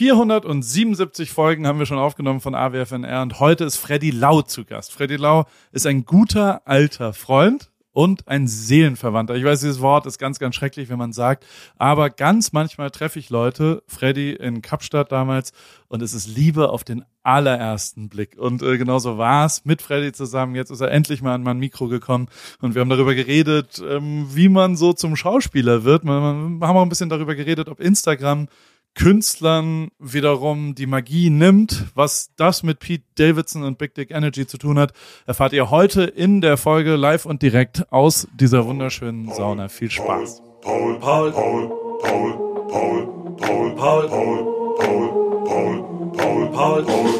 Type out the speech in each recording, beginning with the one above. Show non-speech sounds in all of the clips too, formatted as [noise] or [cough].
477 Folgen haben wir schon aufgenommen von AWFNR und heute ist Freddy Lau zu Gast. Freddy Lau ist ein guter alter Freund und ein Seelenverwandter. Ich weiß, dieses Wort ist ganz, ganz schrecklich, wenn man sagt, aber ganz manchmal treffe ich Leute, Freddy in Kapstadt damals, und es ist Liebe auf den allerersten Blick. Und äh, genauso war es mit Freddy zusammen. Jetzt ist er endlich mal an mein Mikro gekommen und wir haben darüber geredet, ähm, wie man so zum Schauspieler wird. Wir haben auch ein bisschen darüber geredet, ob Instagram Künstlern wiederum die Magie nimmt. Was das mit Pete Davidson und Big Dick Energy zu tun hat, erfahrt ihr heute in der Folge live und direkt aus dieser wunderschönen Sauna. Viel Spaß. Paul, Paul, Paul, Paul, Paul, Paul, Paul, Paul, Paul, Paul, Paul, Paul, Paul, Paul,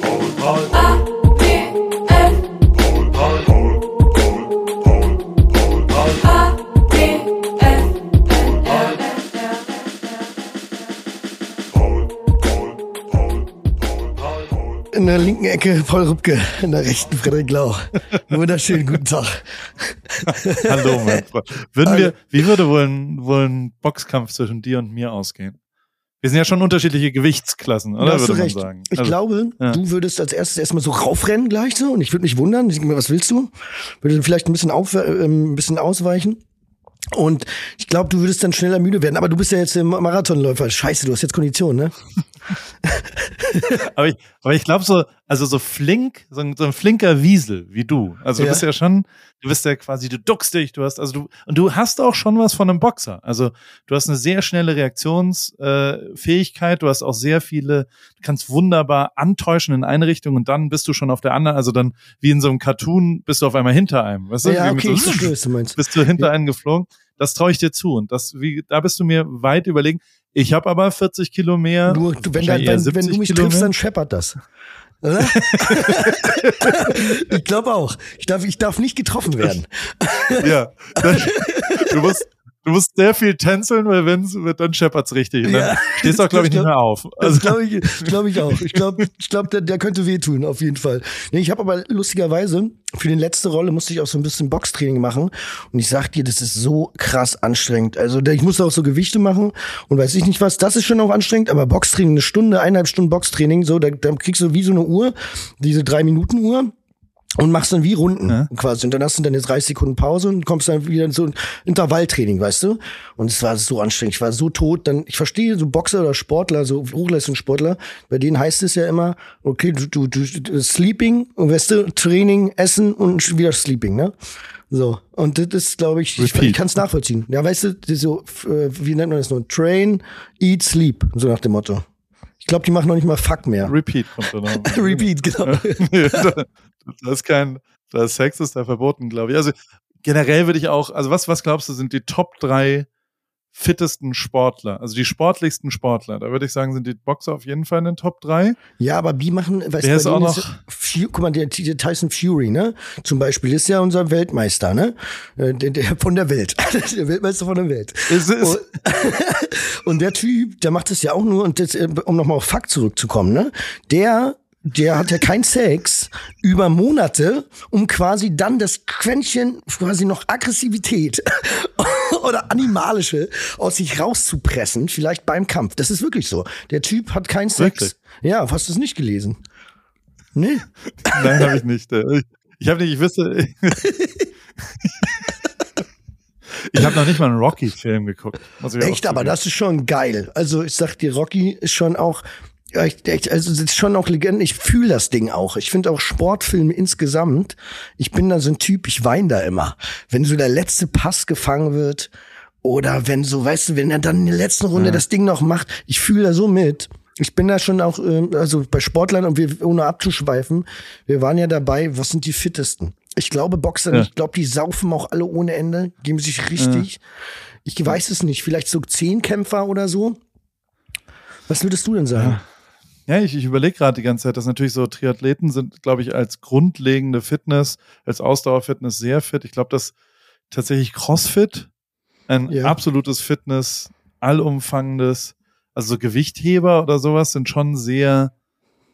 Paul, Paul, Paul. In der linken Ecke Paul Rübke, in der rechten Frederik Lau. Wunderschönen guten Tag. Hallo, mein Freund. Würden wir, wie würde wohl ein, wohl ein Boxkampf zwischen dir und mir ausgehen? Wir sind ja schon unterschiedliche Gewichtsklassen, oder? Da hast du recht. Sagen. Ich also, glaube, ja. du würdest als erstes erstmal so raufrennen gleich so und ich würde mich wundern. Ich denke mir, was willst du? Würde vielleicht ein bisschen, auf, äh, ein bisschen ausweichen. Und ich glaube, du würdest dann schneller müde werden. Aber du bist ja jetzt Marathonläufer. Scheiße, du hast jetzt Kondition, ne? [laughs] aber ich, aber ich glaube so, also so flink, so ein, so ein flinker Wiesel wie du. Also du ja. bist ja schon, du bist ja quasi, du duckst dich, du hast, also du, und du hast auch schon was von einem Boxer. Also du hast eine sehr schnelle Reaktionsfähigkeit, äh, du hast auch sehr viele, du kannst wunderbar antäuschen in eine Richtung und dann bist du schon auf der anderen, also dann wie in so einem Cartoon bist du auf einmal hinter einem. Weißt du? Ja, okay, so, ich verstehe, was du meinst. Bist du hinter ja. einen geflogen. Das traue ich dir zu. Und das, wie, da bist du mir weit überlegen. Ich habe aber 40 Kilo mehr. Du, du, wenn, dann, wenn, wenn du mich Kilo triffst, mehr. dann scheppert das. [laughs] ich glaube auch. Ich darf, ich darf nicht getroffen werden. ja. [laughs] Du musst, Du musst sehr viel tänzeln, weil wenn es wird, dann scheppert's richtig. Und dann ja, stehst du auch, glaube ich, nicht mehr auf. Also. Das glaube ich, glaub ich auch. Ich glaube, [laughs] ich glaub, der, der könnte wehtun, auf jeden Fall. Ich habe aber lustigerweise, für die letzte Rolle musste ich auch so ein bisschen Boxtraining machen. Und ich sag dir, das ist so krass anstrengend. Also ich musste auch so Gewichte machen und weiß ich nicht was. Das ist schon auch anstrengend, aber Boxtraining, eine Stunde, eineinhalb Stunden Boxtraining, so, da, da kriegst du wie so eine Uhr, diese drei Minuten Uhr und machst dann wie Runden ja. quasi. Und dann hast du dann jetzt 30 Sekunden Pause und kommst dann wieder in so ein Intervalltraining, weißt du? Und es war so anstrengend. Ich war so tot. Dann, ich verstehe so Boxer oder Sportler, so Hochleistungssportler, bei denen heißt es ja immer, okay, du, du, du Sleeping, weißt du, Training, Essen und wieder Sleeping, ne? So. Und das ist, glaube ich, Repeat. ich, ich kann es nachvollziehen. Ja, weißt du, so, äh, wie nennt man das nur? Train, eat, sleep, so nach dem Motto. Ich glaube, die machen noch nicht mal Fuck mehr. Repeat kommt da [laughs] noch. Repeat, genau. [laughs] das ist kein, das Sex ist da verboten, glaube ich. Also generell würde ich auch, also was, was glaubst du, sind die Top drei fittesten Sportler, also die sportlichsten Sportler. Da würde ich sagen, sind die Boxer auf jeden Fall in den Top 3. Ja, aber die machen, weißt Wer du, ist auch noch? Ist, guck mal, der, der, Tyson Fury, ne? Zum Beispiel ist ja unser Weltmeister, ne? Äh, der, der von der Welt. [laughs] der Weltmeister von der Welt. Ist, ist. Und, [laughs] und der Typ, der macht das ja auch nur, und das, äh, um nochmal auf Fakt zurückzukommen, ne? Der der hat ja keinen Sex über Monate, um quasi dann das Quäntchen, quasi noch Aggressivität [laughs] oder animalische aus sich rauszupressen, vielleicht beim Kampf. Das ist wirklich so. Der Typ hat keinen Sex. Wirklich? Ja, hast du es nicht gelesen? Nee. Nein, habe ich nicht. Ich, habe nicht, ich wüsste. Ich habe noch nicht mal einen Rocky-Film geguckt. Echt, aber das ist schon geil. Also ich sag dir, Rocky ist schon auch ja, ich, ich, also das ist schon auch Legende. Ich fühle das Ding auch. Ich finde auch Sportfilme insgesamt. Ich bin da so ein Typ, ich weine da immer. Wenn so der letzte Pass gefangen wird oder wenn so, weißt du, wenn er dann in der letzten Runde ja. das Ding noch macht, ich fühle da so mit. Ich bin da schon auch, äh, also bei Sportlern und wir, ohne abzuschweifen, wir waren ja dabei, was sind die fittesten? Ich glaube Boxer, ja. ich glaube, die saufen auch alle ohne Ende, geben sich richtig. Ja. Ich weiß es nicht, vielleicht so Zehnkämpfer oder so. Was würdest du denn sagen? Ja, ich, ich überlege gerade die ganze Zeit, dass natürlich so Triathleten sind, glaube ich, als grundlegende Fitness, als Ausdauerfitness sehr fit. Ich glaube, dass tatsächlich CrossFit ein ja. absolutes Fitness, allumfangendes, also so Gewichtheber oder sowas sind schon sehr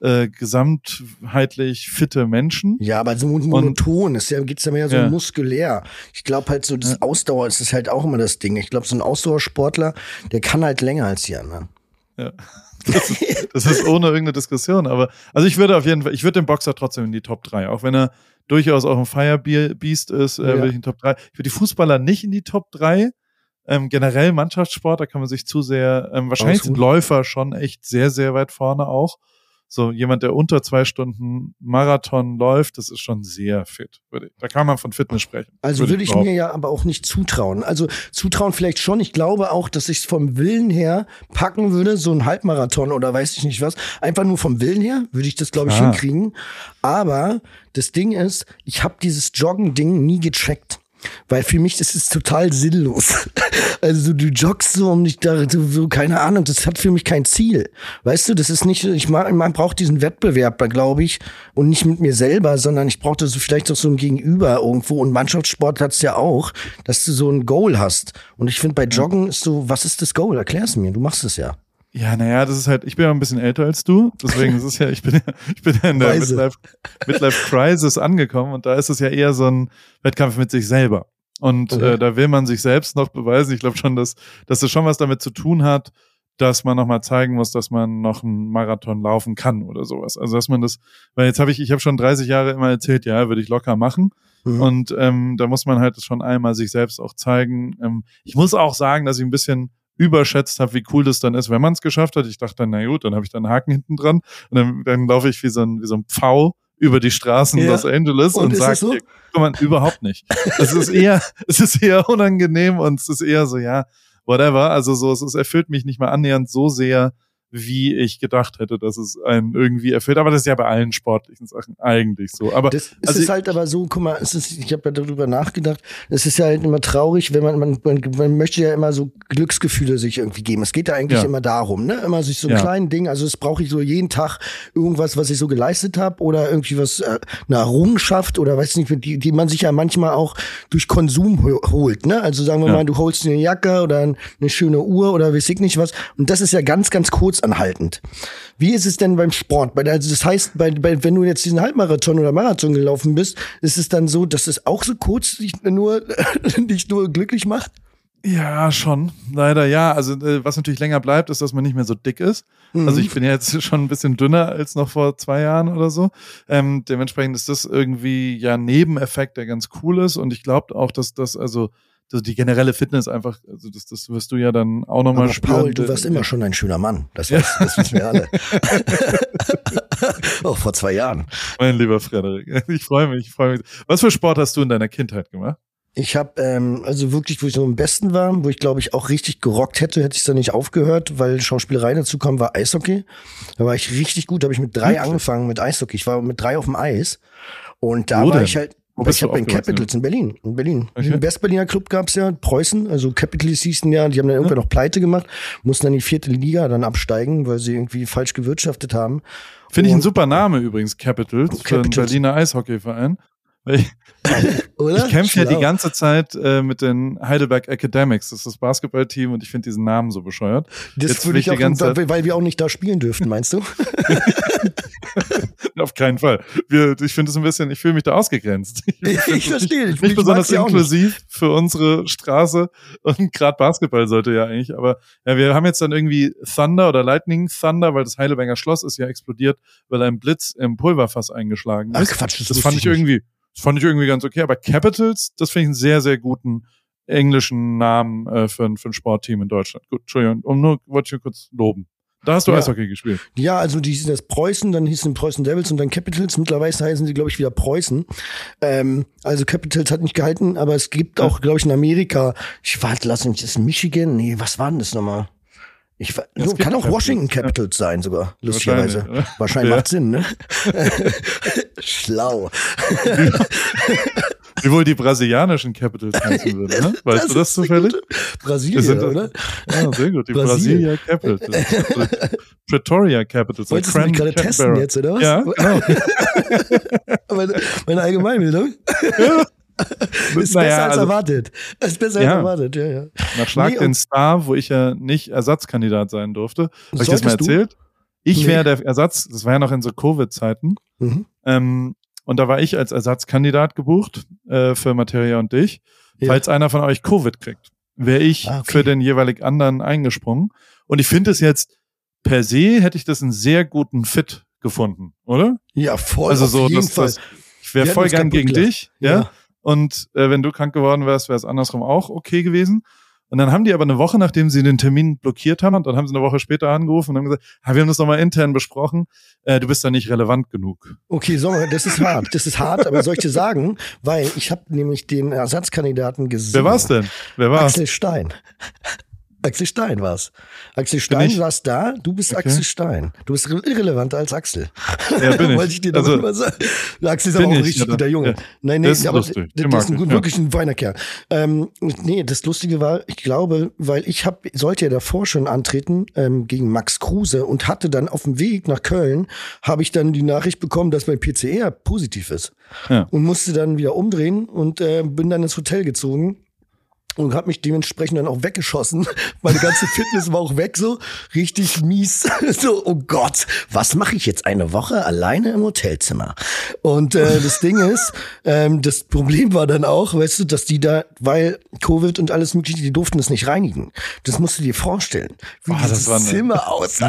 äh, gesamtheitlich fitte Menschen. Ja, aber so monoton, es ja, geht's ja mehr so ja. muskulär. Ich glaube halt so, das. Ausdauer ist halt auch immer das Ding. Ich glaube, so ein Ausdauersportler, der kann halt länger als die anderen. Ja. [laughs] Das ist, das ist ohne irgendeine Diskussion. Aber also ich würde auf jeden Fall, ich würde den Boxer trotzdem in die Top 3, auch wenn er durchaus auch ein Firebeast ist, äh, ja. würde ich in die Top 3. Ich würde die Fußballer nicht in die Top 3. Ähm, generell Mannschaftssport, da kann man sich zu sehr, ähm, wahrscheinlich sind Läufer schon echt sehr, sehr weit vorne auch so jemand, der unter zwei Stunden Marathon läuft, das ist schon sehr fit. Da kann man von Fitness sprechen. Also würde, würde ich, mir ja aber auch nicht zutrauen. Also zutrauen vielleicht schon. Ich glaube auch, dass ich es vom Willen her packen würde, so ein Halbmarathon oder weiß ich nicht was. Einfach nur vom Willen her würde ich das, glaube ich, ah. hinkriegen. Aber das Ding ist, ich habe dieses Joggen-Ding nie gecheckt. Weil für mich ist es total sinnlos. [laughs] Also du joggst so um dich da, so, keine Ahnung, das hat für mich kein Ziel. Weißt du, das ist nicht, ich mag, man braucht diesen Wettbewerb, glaube ich, und nicht mit mir selber, sondern ich brauchte so vielleicht auch so ein Gegenüber irgendwo. Und Mannschaftssport hat's ja auch, dass du so ein Goal hast. Und ich finde bei Joggen ist so, was ist das Goal? Erklär's mir, du machst es ja. Ja, naja, das ist halt, ich bin ja ein bisschen älter als du, deswegen ist es ja, ich bin ja, ich bin ja in der Midlife, Midlife Crisis angekommen und da ist es ja eher so ein Wettkampf mit sich selber. Und okay. äh, da will man sich selbst noch beweisen. Ich glaube schon, dass, dass es schon was damit zu tun hat, dass man nochmal zeigen muss, dass man noch einen Marathon laufen kann oder sowas. Also dass man das, weil jetzt habe ich, ich habe schon 30 Jahre immer erzählt, ja, würde ich locker machen. Mhm. Und ähm, da muss man halt schon einmal sich selbst auch zeigen. Ähm, ich muss auch sagen, dass ich ein bisschen überschätzt habe, wie cool das dann ist, wenn man es geschafft hat. Ich dachte dann, na gut, dann habe ich da einen Haken hinten dran und dann, dann laufe ich wie so ein, wie so ein Pfau über die Straßen ja. Los Angeles und, und sagt, so? man überhaupt nicht. [laughs] Es ist eher, es ist eher unangenehm und es ist eher so, ja, whatever. Also so, es, es erfüllt mich nicht mal annähernd so sehr, wie ich gedacht hätte, dass es einen irgendwie erfüllt. Aber das ist ja bei allen sportlichen Sachen eigentlich so. Aber das, es also ist halt aber so, guck mal, es ist, ich habe ja darüber nachgedacht, es ist ja halt immer traurig, wenn man, man, man, man möchte ja immer so Glücksgefühle sich irgendwie geben. Es geht ja eigentlich ja. immer darum, ne? Immer sich so ein ja. kleinen Ding, also es brauche ich so jeden Tag irgendwas, was ich so geleistet habe oder irgendwie was, äh, eine Errungenschaft oder weiß nicht, die, die man sich ja manchmal auch durch Konsum holt, ne? Also sagen wir ja. mal, du holst eine Jacke oder eine schöne Uhr oder weiß ich nicht was. Und das ist ja ganz, ganz kurz anhaltend. Wie ist es denn beim Sport? Also das heißt, bei, bei, wenn du jetzt diesen Halbmarathon oder Marathon gelaufen bist, ist es dann so, dass es auch so kurz dich nur, [laughs] dich nur glücklich macht? Ja, schon. Leider ja. Also äh, was natürlich länger bleibt, ist, dass man nicht mehr so dick ist. Mhm. Also ich bin ja jetzt [laughs] schon ein bisschen dünner als noch vor zwei Jahren oder so. Ähm, dementsprechend ist das irgendwie ja Nebeneffekt, der ganz cool ist. Und ich glaube auch, dass das also also die generelle Fitness einfach, also das, das wirst du ja dann auch nochmal spüren. Paul, du warst immer schon ein schöner Mann. Das, weiß, das wissen wir alle. auch [laughs] vor zwei Jahren. Mein lieber Frederik, ich freue mich, ich freue mich. Was für Sport hast du in deiner Kindheit gemacht? Ich habe ähm, also wirklich, wo ich so am besten war, wo ich glaube ich auch richtig gerockt hätte, hätte ich da nicht aufgehört, weil Schauspielerei dazu kam, war Eishockey. Da war ich richtig gut, da habe ich mit drei angefangen mit Eishockey. Ich war mit drei auf dem Eis und da Wo war denn? ich halt wo ich habe in Capitals in Berlin. In Berlin. Okay. Im Westberliner Club gab's ja Preußen, also Capitals hießen ja, die haben dann irgendwann ja. noch pleite gemacht, mussten dann in die vierte Liga dann absteigen, weil sie irgendwie falsch gewirtschaftet haben. Finde ich ein super Name übrigens, Capitals, Capitals. für einen Berliner Eishockeyverein. Ich, [laughs] ich kämpfe ja die ganze Zeit äh, mit den Heidelberg Academics. Das ist das Basketballteam und ich finde diesen Namen so bescheuert. Das würde ich auch, ganze weil, weil wir auch nicht da spielen dürften, meinst du? [laughs] Auf keinen Fall. Wir, ich finde es ein bisschen, ich fühle mich da ausgegrenzt. [laughs] Ich, ich verstehe. Ich, nicht besonders inklusiv für unsere Straße und gerade Basketball sollte ja eigentlich. Aber ja, wir haben jetzt dann irgendwie Thunder oder Lightning Thunder, weil das Heidelberger Schloss ist ja explodiert, weil ein Blitz im Pulverfass eingeschlagen ist. Ach Quatsch, das, das fand ich irgendwie. Das fand ich irgendwie ganz okay. Aber Capitals, das finde ich einen sehr, sehr guten englischen Namen äh, für, ein, für ein Sportteam in Deutschland. Gut, Entschuldigung, um nur wollte ich kurz loben. Da hast du ja. Eishockey gespielt. Ja, also die hießen jetzt Preußen, dann hießen Preußen Devils und dann Capitals. Mittlerweile heißen sie, glaube ich, wieder Preußen. Ähm, also Capitals hat nicht gehalten, aber es gibt auch, glaube ich, in Amerika, ich warte, lass mich, das ist Michigan? Nee, was war denn das nochmal? Ich, so, kann auch Washington Capitals ja. sein sogar, lustigerweise. Wahrscheinlich, Wahrscheinlich ja. macht Sinn, ne? [laughs] Schlau. [laughs] Wie wohl die brasilianischen Capitals heißen würden, ne? [laughs] Weißt das du das zufällig? Brasilien, sind, oder? Ja, sehr gut. Die Brasilia Capitals. Pretoria Capitals. Wolltest du mich gerade testen jetzt, oder was? Ja, genau. meine, meine Allgemeinbildung? Ja. [laughs] ist naja, besser als also, erwartet. Ist besser ja, als erwartet, ja, ja. Nach Schlag nee, den Star, wo ich ja nicht Ersatzkandidat sein durfte. Habe ich das mal erzählt? Du? Ich nee. wäre der Ersatz, das war ja noch in so Covid-Zeiten. Mhm. Ähm, und da war ich als Ersatzkandidat gebucht äh, für Materia und dich. Ja. Falls einer von euch Covid kriegt, wäre ich ah, okay. für den jeweilig anderen eingesprungen. Und ich finde es jetzt per se hätte ich das einen sehr guten Fit gefunden, oder? Ja, voll. Also so, das, Fall. das, ich wäre voll gern gegen gelacht. dich, ja. Ja. Und äh, wenn du krank geworden wärst, wäre es andersrum auch okay gewesen. Und dann haben die aber eine Woche, nachdem sie den Termin blockiert haben, und dann haben sie eine Woche später angerufen und haben gesagt, ah, wir haben das nochmal intern besprochen, äh, du bist da nicht relevant genug. Okay, so, das ist hart. Das ist hart, aber soll ich dir sagen, weil ich habe nämlich den Ersatzkandidaten gesehen. Wer war's denn? Wer war's? Axel Stein. Axel Stein war's. Axel Stein saß da, du bist Okay. Axel Stein. Du bist irrelevanter als Axel. Ja, bin [laughs] ich. Wollte ich dir Also, mal sagen. Axel ist aber auch ein ich, richtig guter Junge. ja. Nein, nee, ist aber lustig. der ist ein, wirklich ein feiner Kerl. Ähm, nee, das Lustige war, ich glaube, weil ich hab, sollte ja davor schon antreten ähm, gegen Max Kruse und hatte dann auf dem Weg nach Köln, habe ich dann die Nachricht bekommen, dass mein PCR positiv ist. Ja. Und musste dann wieder umdrehen und äh, bin dann ins Hotel gezogen und habe mich dementsprechend dann auch weggeschossen. [laughs] Meine ganze Fitness war auch weg, so richtig mies. [laughs] So, oh Gott, was mache ich jetzt eine Woche alleine im Hotelzimmer? Und äh, das Ding ist, ähm, das Problem war dann auch, weißt du, dass die da, weil Covid und alles mögliche, die durften das nicht reinigen. Das musst du dir vorstellen, wie das dieses eine- Zimmer aussah.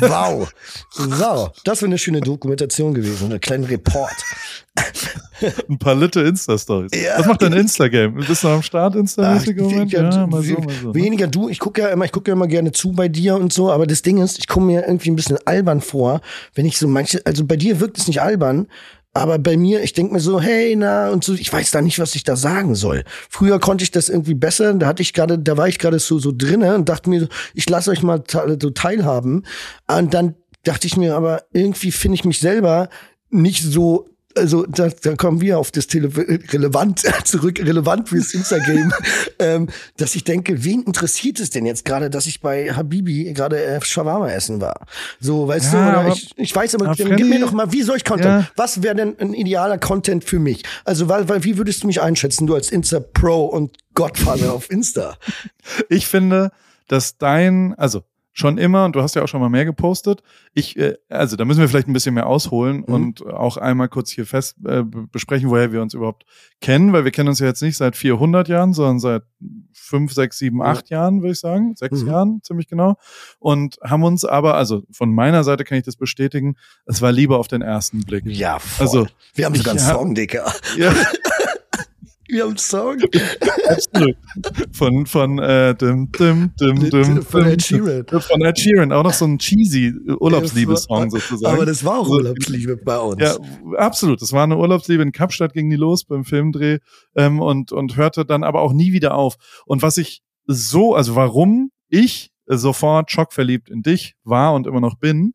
Wow, wow, das wäre eine schöne Dokumentation gewesen, ein kleiner Report. [laughs] Ein paar Litte Insta-Stories. Ja. Was macht dein Instagram? Bist du am Start Insta-mäßig Moment? ja, Ja, mal so, mal so. ne? Weniger du, ich gucke ja immer, ich gucke ja immer gerne zu bei dir und so, aber das Ding ist, ich komme mir irgendwie ein bisschen albern vor, wenn ich so manche, also bei dir wirkt es nicht albern, aber bei mir, ich denke mir so, hey, na, und so, ich weiß da nicht, was ich da sagen soll. Früher konnte ich das irgendwie besser, da hatte ich gerade, da war ich gerade so, so drinne und dachte mir, ich lasse euch mal so teilhaben. Und dann dachte ich mir, aber irgendwie finde ich mich selber nicht so also da, da kommen wir auf das Tele relevant [laughs] zurück, relevant fürs Instagram, [laughs] ähm, dass ich denke, wen interessiert es denn jetzt gerade, dass ich bei Habibi gerade äh, Shawarma essen war? So, weißt Ja, du, ich, ich weiß aber, gib mir doch mal, wie soll ich Content? Ja. Was wäre denn ein idealer Content für mich? Also, weil, weil, wie würdest du mich einschätzen, du als Insta-Pro und Godfather auf Insta? Ich finde, dass dein, also schon immer, und du hast ja auch schon mal mehr gepostet, ich, äh, also da müssen wir vielleicht ein bisschen mehr ausholen Mhm. und auch einmal kurz hier fest äh, be- besprechen, woher wir uns überhaupt kennen, weil wir kennen uns ja jetzt nicht seit 400 Jahren, sondern seit fünf, sechs, sieben, Ja. acht Jahren, würde ich sagen, sechs Mhm. Jahren, ziemlich genau, und haben uns aber, also von meiner Seite kann ich das bestätigen, es war Liebe auf den ersten Blick. Ja, voll. Also, wir haben sogar einen Song, Dicker. Ja, [laughs] Wir haben einen Song. [laughs] absolut. Von, von, äh, dim, dim, dim, dim, Von Ed Sheeran. Von Ed Sheeran, auch noch so ein cheesy Urlaubsliebessong sozusagen. Aber das war auch Urlaubsliebe bei uns. Ja, absolut. Das war eine Urlaubsliebe in Kapstadt ging die los beim Filmdreh ähm, und und hörte dann aber auch nie wieder auf. Und was ich so, also warum ich sofort schockverliebt in dich war und immer noch bin,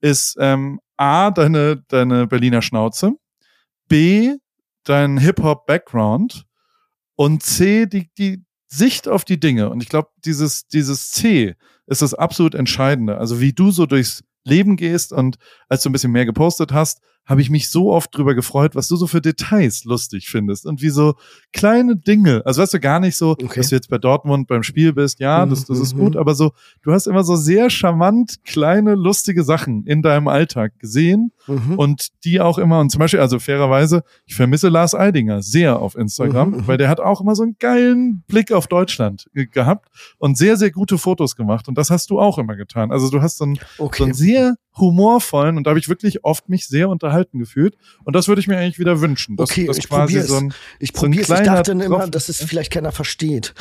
ist ähm, a deine deine Berliner Schnauze, b dein Hip Hop Background und c die die Sicht auf die Dinge. Und ich glaube, dieses dieses C ist das absolut Entscheidende. Also wie du so durchs Leben gehst und als du ein bisschen mehr gepostet hast, habe ich mich so oft drüber gefreut, was du so für Details lustig findest und wie so kleine Dinge, also weißt du gar nicht so, Okay. dass du jetzt bei Dortmund beim Spiel bist, ja, das, das ist Mhm. gut, aber so, du hast immer so sehr charmant kleine, lustige Sachen in deinem Alltag gesehen Mhm. und die auch immer, und zum Beispiel, also fairerweise, ich vermisse Lars Eidinger sehr auf Instagram, Mhm, mhm. weil der hat auch immer so einen geilen Blick auf Deutschland ge- gehabt und sehr, sehr gute Fotos gemacht und das hast du auch immer getan. Also du hast so einen, so okay. einen sehr humorvollen und da habe ich wirklich oft mich sehr unterhalten gefühlt und das würde ich mir eigentlich wieder wünschen. Dass, Okay, dass ich quasi probier's. so ein, Ich so probiere es. Ich dachte dann immer, dass es vielleicht keiner versteht.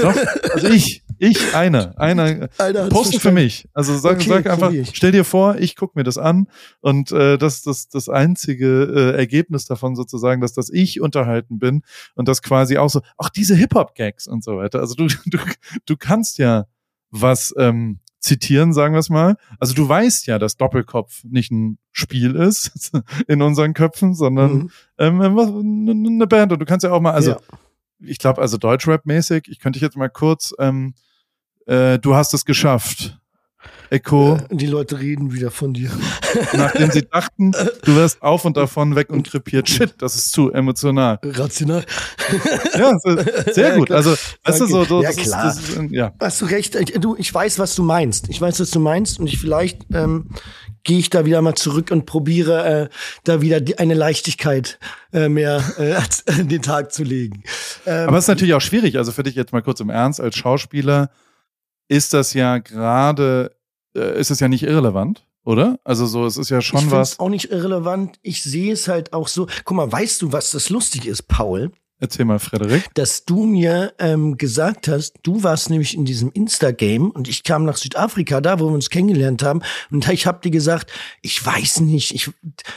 doch, also ich, ich, einer, einer, Einer hat's Poste für mich. Also sag, Okay, sag einfach, stell dir vor, ich gucke mir das an und äh, das das das einzige äh, Ergebnis davon sozusagen, dass das ich unterhalten bin und das quasi auch so, auch diese Hip Hop Gags und so weiter. Also du [laughs] du du kannst ja was ähm, zitieren, sagen wir es mal. Also du weißt ja, dass Doppelkopf nicht ein Spiel ist [laughs] in unseren Köpfen, sondern Mhm. ähm, eine Band. Und du kannst ja auch mal, also Ja. ich glaube, also Deutschrap-mäßig, ich könnte dich jetzt mal kurz, ähm, äh, du hast es geschafft. Echo, Äh, Die Leute reden wieder von dir. [laughs] nachdem sie dachten, du wärst auf und davon weg und krepiert. Shit, das ist zu emotional. Rational. Ja, sehr gut. Also, weißt du, so, so Ja, das, ist, klar. das ist, ja. Hast du recht. Ich- Du, ich weiß, was du meinst. Ich weiß, was du meinst. Und ich vielleicht ähm, gehe ich da wieder mal zurück und probiere äh, da wieder die, eine Leichtigkeit äh, mehr äh, an den Tag zu legen. Ähm, Aber es ist natürlich auch schwierig. Also für dich jetzt mal kurz im Ernst, als Schauspieler ist das ja gerade äh, ist es ja nicht irrelevant, oder? Also so, es ist ja schon ich was. auch nicht irrelevant. Ich sehe es halt auch so. Guck mal, weißt du, was das lustig ist, Paul? Erzähl mal, Frederik. Dass du mir ähm, gesagt hast, du warst nämlich in diesem Insta-Game und ich kam nach Südafrika, da wo wir uns kennengelernt haben, und ich habe dir gesagt, ich weiß nicht, ich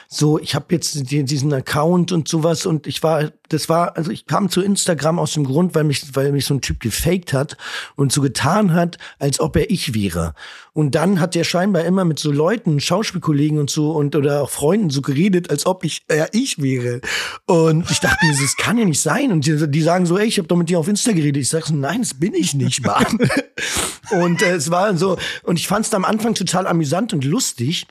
so, ich habe jetzt diesen Account und sowas und ich war das war, also ich kam zu Instagram aus dem Grund, weil mich, weil mich so ein Typ gefaked hat und so getan hat, als ob er ich wäre. Und dann hat der scheinbar immer mit so Leuten, Schauspielkollegen und so und oder auch Freunden so geredet, als ob ich er ich wäre. Und ich dachte mir, das kann ja nicht sein. Und die, die sagen so, ey, ich habe doch mit dir auf Insta geredet. Ich sag so, nein, das bin ich nicht, Mann. [laughs] und äh, es war so, und ich fand es am Anfang total amüsant und lustig.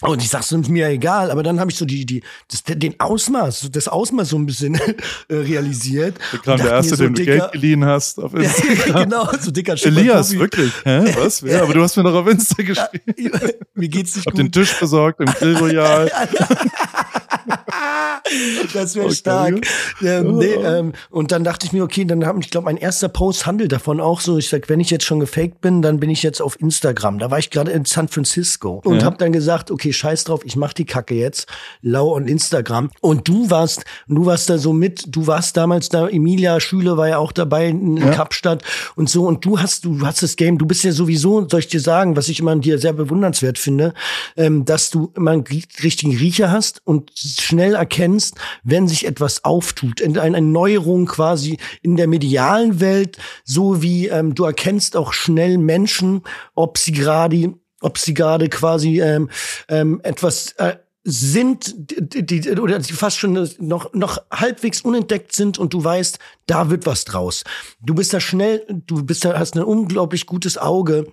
Und ich sag's mir egal, aber dann habe ich so die, die, das, den Ausmaß, das Ausmaß so ein bisschen äh, realisiert. Da kam der erste, so dem du Geld geliehen hast auf [laughs] Instagram. genau, so dicker Elias, wirklich. Hä? Was? [laughs] Wer? Aber du hast mir doch auf Insta geschrieben. Ja, [laughs] mir geht's nicht Hab gut. den Tisch besorgt im Grill Royal. [laughs] das wäre okay. stark. Ähm, nee, ähm, und dann dachte ich mir, okay, dann habe ich glaube, mein erster Post handelt davon auch so. Ich sag, wenn ich jetzt schon gefaked bin, dann bin ich jetzt auf Instagram. Da war ich gerade in San Francisco und ja. habe dann gesagt, okay, scheiß drauf, ich mach die Kacke jetzt, lau und Instagram. Und du warst, du warst da so mit, du warst damals da, Emilia Schüle war ja auch dabei in ja. Kapstadt und so. Und du hast, du hast das Game, du bist ja sowieso, soll ich dir sagen, was ich immer an dir sehr bewundernswert finde, ähm, dass du immer einen richtigen Riecher hast und schnell erkennst, wenn sich etwas auftut, eine Neuerung quasi in der medialen Welt, so wie ähm, du erkennst auch schnell Menschen, ob sie gerade, ob sie gerade quasi ähm, ähm, etwas äh, sind, die, die, oder die fast schon noch, noch halbwegs unentdeckt sind und du weißt, da wird was draus. Du bist da schnell, du bist da, hast ein unglaublich gutes Auge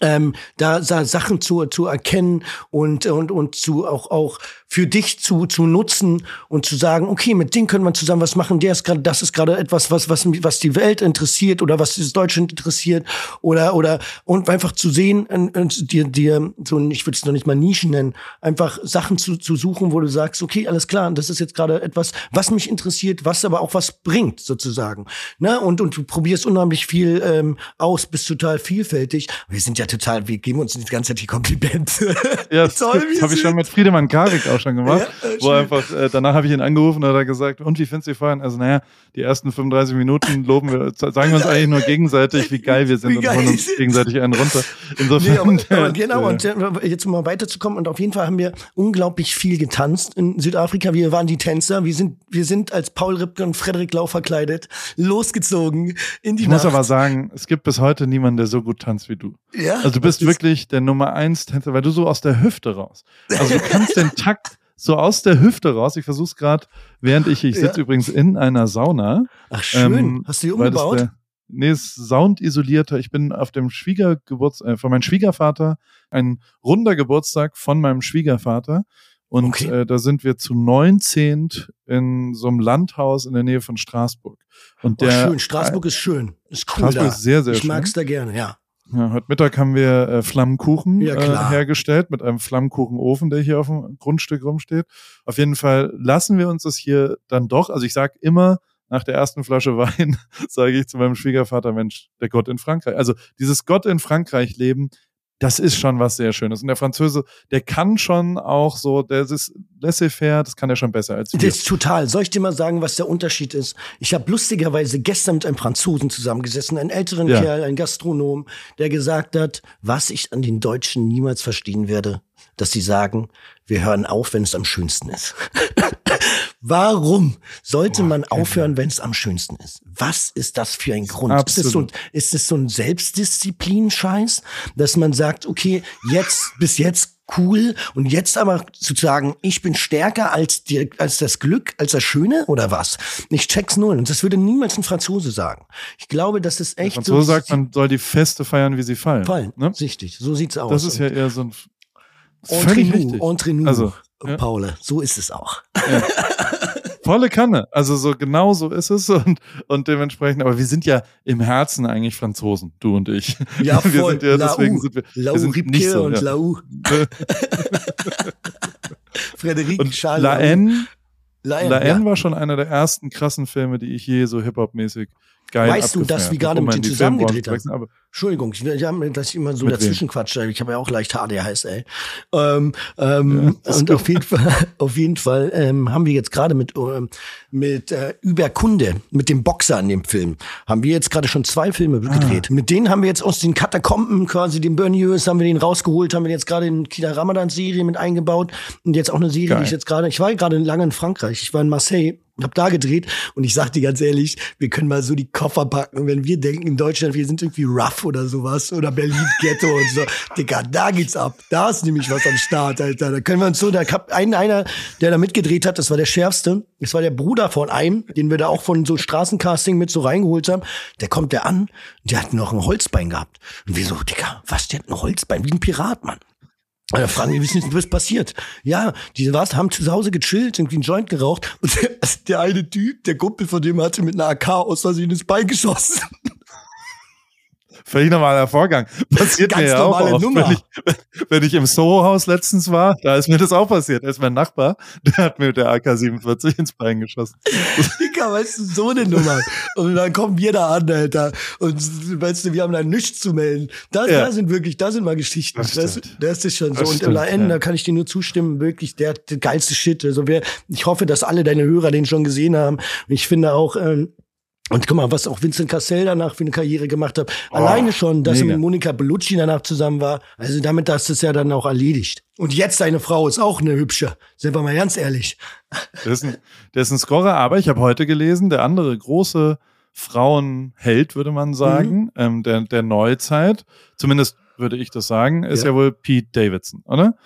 ähm, da, da Sachen zu, zu erkennen und, und, und zu auch, auch für dich zu, zu nutzen und zu sagen, okay, mit dem können wir zusammen was machen, der ist gerade, das ist gerade etwas, was, was, was die Welt interessiert oder was das Deutschland interessiert oder, oder, und einfach zu sehen, und dir, dir, so, ich würde es noch nicht mal Nischen nennen, einfach Sachen zu, zu suchen, wo du sagst, okay, alles klar, das ist jetzt gerade etwas, was mich interessiert, was aber auch was bringt, sozusagen. Ne? Und, und du probierst unheimlich viel ähm, aus, bist total vielfältig. Wir sind ja total, wir geben uns die ganze Zeit die Komplimente. [laughs] Ja, das, habe ich schon mit Friedemann Karik auch schon gemacht. [laughs] Ja, äh, wo einfach, äh, danach habe ich ihn angerufen und hat er gesagt, und wie findest du die Feiern? Also, naja, die ersten 35 Minuten loben wir, sagen wir uns eigentlich nur gegenseitig, wie geil wir sind und holen uns gegenseitig einen runter. Insofern. Nee, aber, [laughs] aber genau, und jetzt um mal weiterzukommen, und auf jeden Fall haben wir unglaublich viel getanzt in Südafrika. Wir waren die Tänzer. Wir sind, wir sind als Paul Ripke und Frederik Lau verkleidet, losgezogen in die Ich Nacht. muss aber sagen, es gibt bis heute niemanden, der so gut tanzt wie du. Ja? Also du bist wirklich der Nummer eins Tänzer, weil du so aus der Hüfte raus. Also du kannst den Takt so aus der Hüfte raus. Ich versuche es gerade, während ich, ich sitze ja. übrigens in einer Sauna. Ach schön, ähm, hast du die umgebaut? Der, nee, ist soundisolierter. Ich bin auf dem Schwiegergeburtstag, äh, von meinem Schwiegervater, ein runder Geburtstag von meinem Schwiegervater. Und okay. äh, da sind wir zu 19 in so einem Landhaus in der Nähe von Straßburg. Und der, oh, schön, Straßburg ist schön. Ist cool Straßburg da. ist sehr, sehr ich schön. Ich mag's da gerne, ja. Ja, heute Mittag haben wir äh, Flammkuchen ja, äh, hergestellt mit einem Flammkuchenofen, der hier auf dem Grundstück rumsteht. Auf jeden Fall lassen wir uns das hier dann doch. Also ich sag immer, nach der ersten Flasche Wein [laughs] sage ich zu meinem Schwiegervater, Mensch, der Gott in Frankreich. Also dieses Gott in Frankreich leben, das ist schon was sehr Schönes. Und der Franzose, der kann schon auch so, der ist laissez-faire, das kann er schon besser als wir. Das ist total. Soll ich dir mal sagen, was der Unterschied ist? Ich habe lustigerweise gestern mit einem Franzosen zusammengesessen, einen älteren ja. Kerl, ein Gastronom, der gesagt hat, was ich an den Deutschen niemals verstehen werde, dass sie sagen, wir hören auf, wenn es am schönsten ist. Warum sollte Boah, man aufhören, wenn es am schönsten ist? Was ist das für ein Grund? Ist es, so, ist es so ein Selbstdisziplin-Scheiß, dass man sagt, okay, jetzt bis jetzt cool und jetzt aber zu sagen, ich bin stärker als die, als das Glück, als das Schöne oder was? Ich check's null und das würde niemals ein Franzose sagen. Ich glaube, das ist echt. Der Franzose so, sagt, man soll die Feste feiern, wie sie fallen. Fallen, ne? richtig. So sieht's aus. Das ist ja eher so ein Entre nous, entre nous, also, ja. Paul, so ist es auch. Ja. [laughs] Volle Kanne. Also so genau so ist es und, und dementsprechend, aber wir sind ja im Herzen eigentlich Franzosen, du und ich. Ja, voll. Wir sind ja, deswegen sind wir, Lau wir sind Ripke nicht so, und ja. Lau. [laughs] Frederik und Charles. La N, La N, La N ja. war schon einer der ersten krassen Filme, die ich je so Hip-Hop-mäßig geil Weißt du, dass wir gerade mit denen die zusammen Filmbranche gedreht zu haben? Entschuldigung, ich, ich hab, dass ich immer so Mit wem? dazwischen quatsche. Ich habe ja auch leicht ADHS, ey. Ähm, ähm, ist [laughs] und auf jeden Fall, auf jeden Fall ähm, haben wir jetzt gerade mit ähm, mit äh, Überkunde, mit dem Boxer in dem Film, haben wir jetzt gerade schon zwei Filme Ah. gedreht. Mit denen haben wir jetzt aus den Katakomben quasi den Bernie Hughes haben wir den rausgeholt, haben wir jetzt gerade in Kida Ramadan Serie mit eingebaut und jetzt auch eine Serie, Geil. die ich jetzt gerade, ich war gerade lange in Frankreich, ich war in Marseille hab da gedreht und ich sag dir ganz ehrlich, wir können mal so die Koffer packen, wenn wir denken in Deutschland, wir sind irgendwie rough oder sowas oder Berlin Ghetto und so. [laughs] Digga, da geht's ab. Da ist nämlich was am Start, Alter. Da können wir uns so, da gab einen einer, der da mitgedreht hat, das war der schärfste. Das war der Bruder von einem, den wir da auch von so Straßencasting mit so reingeholt haben. Der kommt der an, der hat noch ein Holzbein gehabt. Und wir so, Digga, was, der hat ein Holzbein? Wie ein Pirat, Mann. Und Da fragen wie ist denn was passiert? Ja, die was, haben zu Hause gechillt, irgendwie einen Joint geraucht und der, [laughs] der eine Typ, der Kumpel von dem hatte mit einer AK aus Versehen ins Bein geschossen. Völlig normaler Vorgang. [laughs] Passiert Ganz mir ja auch oft, Nummer. Wenn ich, wenn ich im Soho-Haus letztens war, da ist mir das auch passiert. Da ist mein Nachbar, [laughs] der hat mir mit der AK-47 ins Bein geschossen. [laughs] Digga, weißt du, so eine Nummer. Und dann kommen wir da an, Alter. Und weißt du, wir haben da nichts zu melden. Da, Ja. da sind wirklich, da sind mal Geschichten. Das Das, das, ist schon so. Das und stimmt, im Ende, ja. da kann ich dir nur zustimmen, wirklich der, der geilste Shit. Also wer, ich hoffe, dass alle deine Hörer den schon gesehen haben. Und ich finde auch, ähm, und guck mal, was auch Vincent Cassel danach für eine Karriere gemacht hat. Alleine schon, dass er mega. mit Monika Bellucci danach zusammen war. Also damit hast du es ja dann auch erledigt. Und jetzt seine Frau ist auch eine hübsche. Sind wir mal ganz ehrlich. Der ist ein, der ist ein Scorer, aber ich habe heute gelesen, der andere große Frauenheld, würde man sagen, ähm, der, der Neuzeit, zumindest würde ich das sagen, ist ja, Ja. wohl Pete Davidson, oder?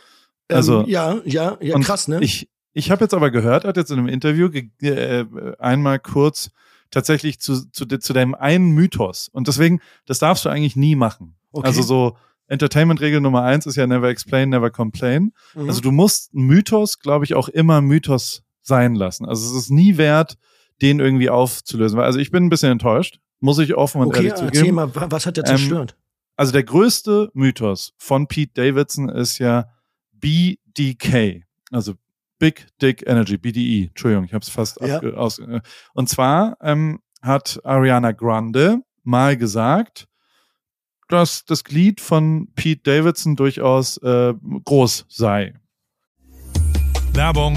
Also, ähm, ja, ja, ja, krass, ne? Ich, ich habe jetzt aber gehört, er hat jetzt in einem Interview äh, einmal kurz tatsächlich zu, zu, zu deinem einen Mythos. Und deswegen, das darfst du eigentlich nie machen. Okay. Also so Entertainment-Regel Nummer eins ist ja never explain, never complain. Mhm. Also du musst Mythos, glaube ich, auch immer Mythos sein lassen. Also es ist nie wert, den irgendwie aufzulösen. Also ich bin ein bisschen enttäuscht, muss ich offen und okay, ehrlich erzähl zugeben. mal, wa- was hat der Ähm, zerstört? Also der größte Mythos von Pete Davidson ist ja BDK, also Big Dick Energy, BDE. Entschuldigung, ich habe es fast Ja. abge aus. äh, Und zwar ähm, hat Ariana Grande mal gesagt, dass das Glied von Pete Davidson durchaus äh, groß sei. Werbung.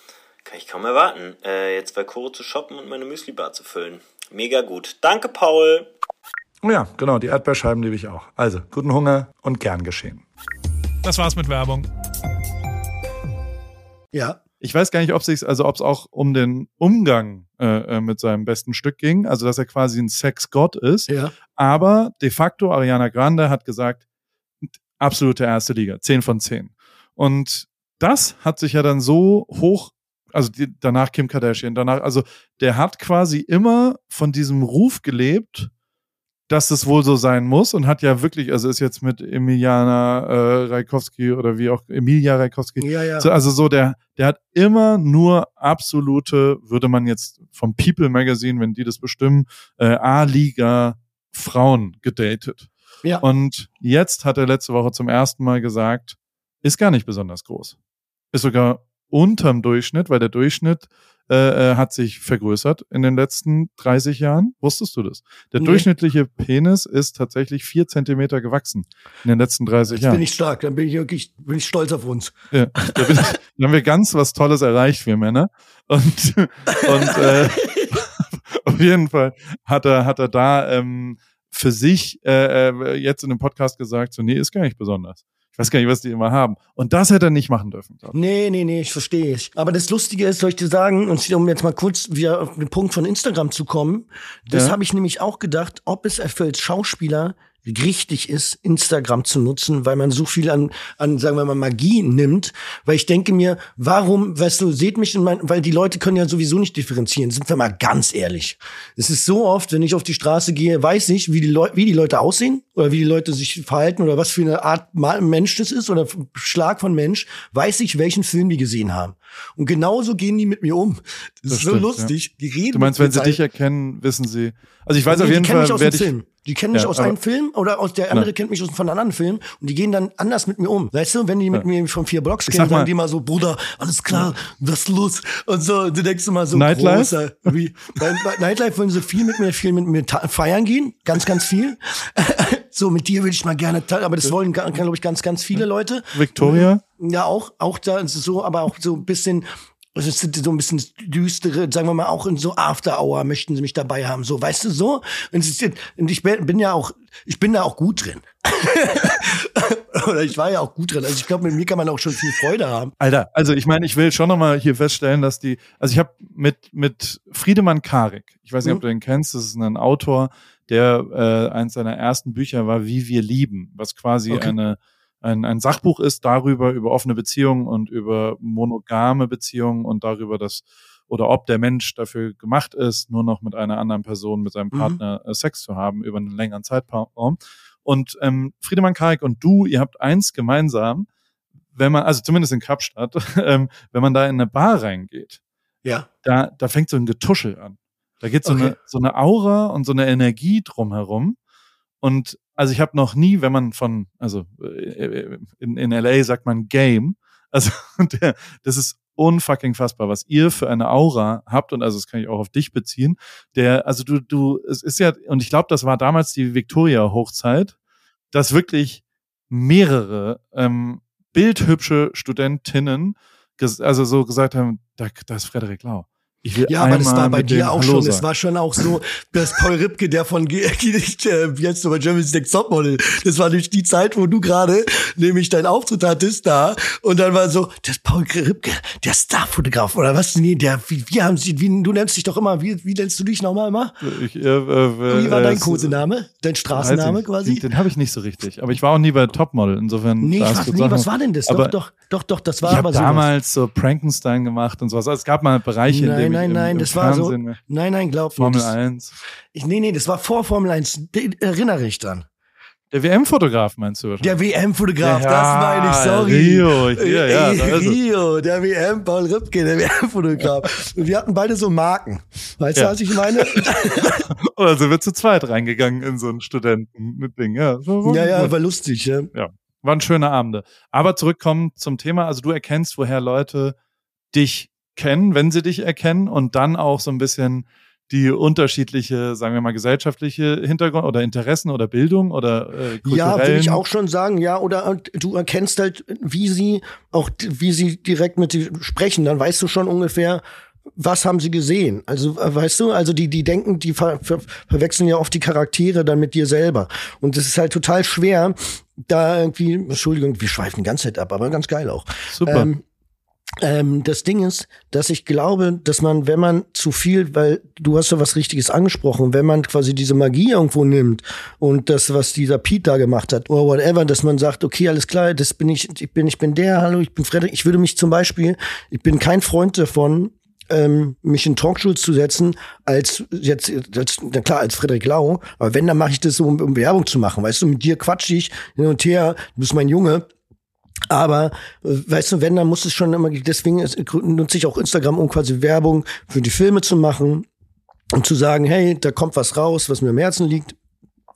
Kann ich kaum erwarten, äh, jetzt bei Koro zu shoppen und meine Müsli-Bar zu füllen. Mega gut. Danke, Paul. Oh ja, genau, die Erdbeerscheiben liebe ich auch. Also, guten Hunger und gern geschehen. Das war's mit Werbung. Ja. Ich weiß gar nicht, ob es also ob es auch um den Umgang äh, äh, mit seinem besten Stück ging, also dass er quasi ein Sexgott ist. Ja. Aber de facto Ariana Grande hat gesagt, absolute erste Liga, 10 von 10. Und das hat sich ja dann so hoch, also die, danach Kim Kardashian, danach, also der hat quasi immer von diesem Ruf gelebt, dass es wohl so sein muss und hat ja wirklich, also ist jetzt mit Emiliana äh, Reikowski oder wie auch Emilia Reikowski, Ja, ja. so, also so der, der hat immer nur absolute, würde man jetzt vom People Magazine, wenn die das bestimmen, äh, A-Liga Frauen gedatet. Ja. Und jetzt hat er letzte Woche zum ersten Mal gesagt, ist gar nicht besonders groß. Ist sogar unterm Durchschnitt, weil der Durchschnitt äh, äh, hat sich vergrößert in den letzten 30 Jahren. Wusstest du das? Der Nee. durchschnittliche Penis ist tatsächlich vier Zentimeter gewachsen in den letzten 30 Jetzt Jahren. bin ich stark, dann bin ich wirklich bin ich stolz auf uns. Ja, da, bin ich, da haben wir ganz was Tolles erreicht, wir Männer. Und, und äh, [laughs] auf jeden Fall hat er, hat er da ähm, für sich äh, äh, jetzt in dem Podcast gesagt, so, nee, ist gar nicht besonders. Ich weiß gar nicht, was die immer haben. Und das hätte er nicht machen dürfen. glaub. Nee, nee, nee, ich verstehe ich. Aber das Lustige ist, soll ich dir sagen, und um jetzt mal kurz wieder auf den Punkt von Instagram zu kommen, das Ja. habe ich nämlich auch gedacht, ob es für als Schauspieler richtig ist, Instagram zu nutzen, weil man so viel an, an, sagen wir mal, Magie nimmt. Weil ich denke mir, warum, weißt du, seht mich in mein, weil die Leute können ja sowieso nicht differenzieren, sind wir mal ganz ehrlich. Es ist so oft, wenn ich auf die Straße gehe, weiß ich, wie die, Leu wie die Leute aussehen oder wie die Leute sich verhalten oder was für eine Art Mensch das ist oder Schlag von Mensch, weiß ich, welchen Film die gesehen haben. Und genauso gehen die mit mir um. Das, Das ist so stimmt, lustig. Die reden Du meinst, wenn sie dich erkennen, wissen sie. Also ich weiß auf jeden Fall, mich aus werde dem ich. Film. Die kennen mich Ja, aus einem Film oder aus der andere kennt mich aus von einem anderen Film und die gehen dann anders mit mir um. Weißt du, wenn die mit mir von vier Blocks kennen, mal- sagen die mal so, Bruder, alles klar, was ist los? Und so, du denkst immer so, Nightlife? großer, wie, bei, bei Nightlife wollen sie viel mit mir, viel mit mir feiern gehen, ganz, ganz viel. [laughs] so, mit dir würde ich mal gerne, ta- aber das wollen, glaube ich, ganz, ganz viele Leute. Victoria? Ja, auch, auch da ist es so, aber auch so ein bisschen, also es sind so ein bisschen düstere, sagen wir mal, auch in so After Hour möchten sie mich dabei haben, so, weißt du, so. Und, ich bin ja auch, ich bin da auch gut drin. [laughs] Oder ich war ja auch gut drin. Also ich glaube, mit mir kann man auch schon viel Freude haben. Alter, also ich meine, ich will schon nochmal hier feststellen, dass die, also ich habe mit, mit Friedemann Karik, ich weiß nicht, ob Mhm. du den kennst, das ist ein Autor, der äh, eins seiner ersten Bücher war, Wie wir lieben, was quasi Okay. eine, ein, ein Sachbuch ist darüber, über offene Beziehungen und über monogame Beziehungen und darüber, dass oder ob der Mensch dafür gemacht ist, nur noch mit einer anderen Person, mit seinem Mhm. Partner äh, Sex zu haben über einen längeren Zeitraum. Und ähm, Friedemann Karik und du, ihr habt eins gemeinsam, wenn man, also zumindest in Kapstadt, [laughs] ähm, wenn man da in eine Bar reingeht, Ja. da, da fängt so ein Getuschel an. Da geht so, Okay. eine, so eine Aura und so eine Energie drumherum. Und also ich habe noch nie, wenn man von, also äh, in, in LA sagt man Game, also [laughs] der, das ist unfucking fassbar, was ihr für eine Aura habt und also das kann ich auch auf dich beziehen. Der, also du, du, es ist ja, und ich glaube, das war damals die Victoria-Hochzeit, dass wirklich mehrere ähm, bildhübsche Studentinnen also so gesagt haben, da, da ist Frederik Lau. Ich Ja, aber das war bei dir auch Hallo schon. Es sagen. war schon auch so, dass Paul Ripke, der von äh, du bei Germany's Next Topmodel, das war durch die Zeit, wo du gerade nämlich deinen Auftritt hattest da und dann war so, das Paul Ripke, der Starfotograf oder was? Nee, der, wie, wie haben sie, wie, du nennst dich doch immer, wie, wie nennst du dich nochmal immer? Ich, äh, äh, Wie war äh, dein es- Kosename? Dein Straßenname ich, quasi? Den, den habe ich nicht so richtig. Aber ich war auch nie bei Topmodel. Insofern. Nee, ich du nee, was war denn das? Aber doch, doch, doch, doch, das ich war habe aber sowas. damals so Prankenstein gemacht und sowas. Also es gab mal Bereiche, in Nein, denen nein, nein, im das war so. Fernsehen, ne, Nein, nein, glaub mir. Formel Das, 1. ich, nee, nee, das war vor Formel 1. De- Erinnere ich dran. Der WM-Fotograf meinst du? Der WM-Fotograf, Ja, das meine ich, sorry. Rio, hier, ja, da. Rio, der WM, Paul Ripke, der WM-Fotograf. Und wir hatten beide so Marken. Weißt Ja. du, was ich meine? [laughs] Oder sind wir zu zweit reingegangen in so ein Studenten-Ding. Ja, ja, ja, war lustig, ja. waren schöne Abende. Aber zurückkommen zum Thema. Also du erkennst, woher Leute dich kennen, wenn sie dich erkennen und dann auch so ein bisschen die unterschiedliche, sagen wir mal, gesellschaftliche Hintergrund oder Interessen oder Bildung oder äh. Ja, würde ich auch schon sagen, ja, oder und du erkennst halt, wie sie auch, wie sie direkt mit dir sprechen, dann weißt du schon ungefähr, was haben sie gesehen? Also, äh, weißt du, also die, die denken, die ver ver verwechseln ja oft die Charaktere dann mit dir selber. Und es ist halt total schwer, da irgendwie, Entschuldigung, wir schweifen die ganze Zeit ab, aber ganz geil auch. Super. Ähm, ähm, das Ding ist, dass ich glaube, dass man, wenn man zu viel, weil du hast ja was Richtiges angesprochen, wenn man quasi diese Magie irgendwo nimmt und das, was dieser Pete da gemacht hat oder whatever, dass man sagt, okay, alles klar, das bin ich, ich bin, ich bin der, hallo, ich bin Frederik. Ich würde mich zum Beispiel, ich bin kein Freund davon, ähm, mich in Talkshows zu setzen, als jetzt, als, na klar, als Frederik Lau, aber wenn, dann mache ich das so, um, um Werbung zu machen. Weißt du, mit dir quatsch ich hin und her, du bist mein Junge. Aber äh, weißt du, wenn, dann muss es schon immer, deswegen nutze ich auch Instagram, um quasi Werbung für die Filme zu machen und zu sagen, hey, da kommt was raus, was mir am Herzen liegt.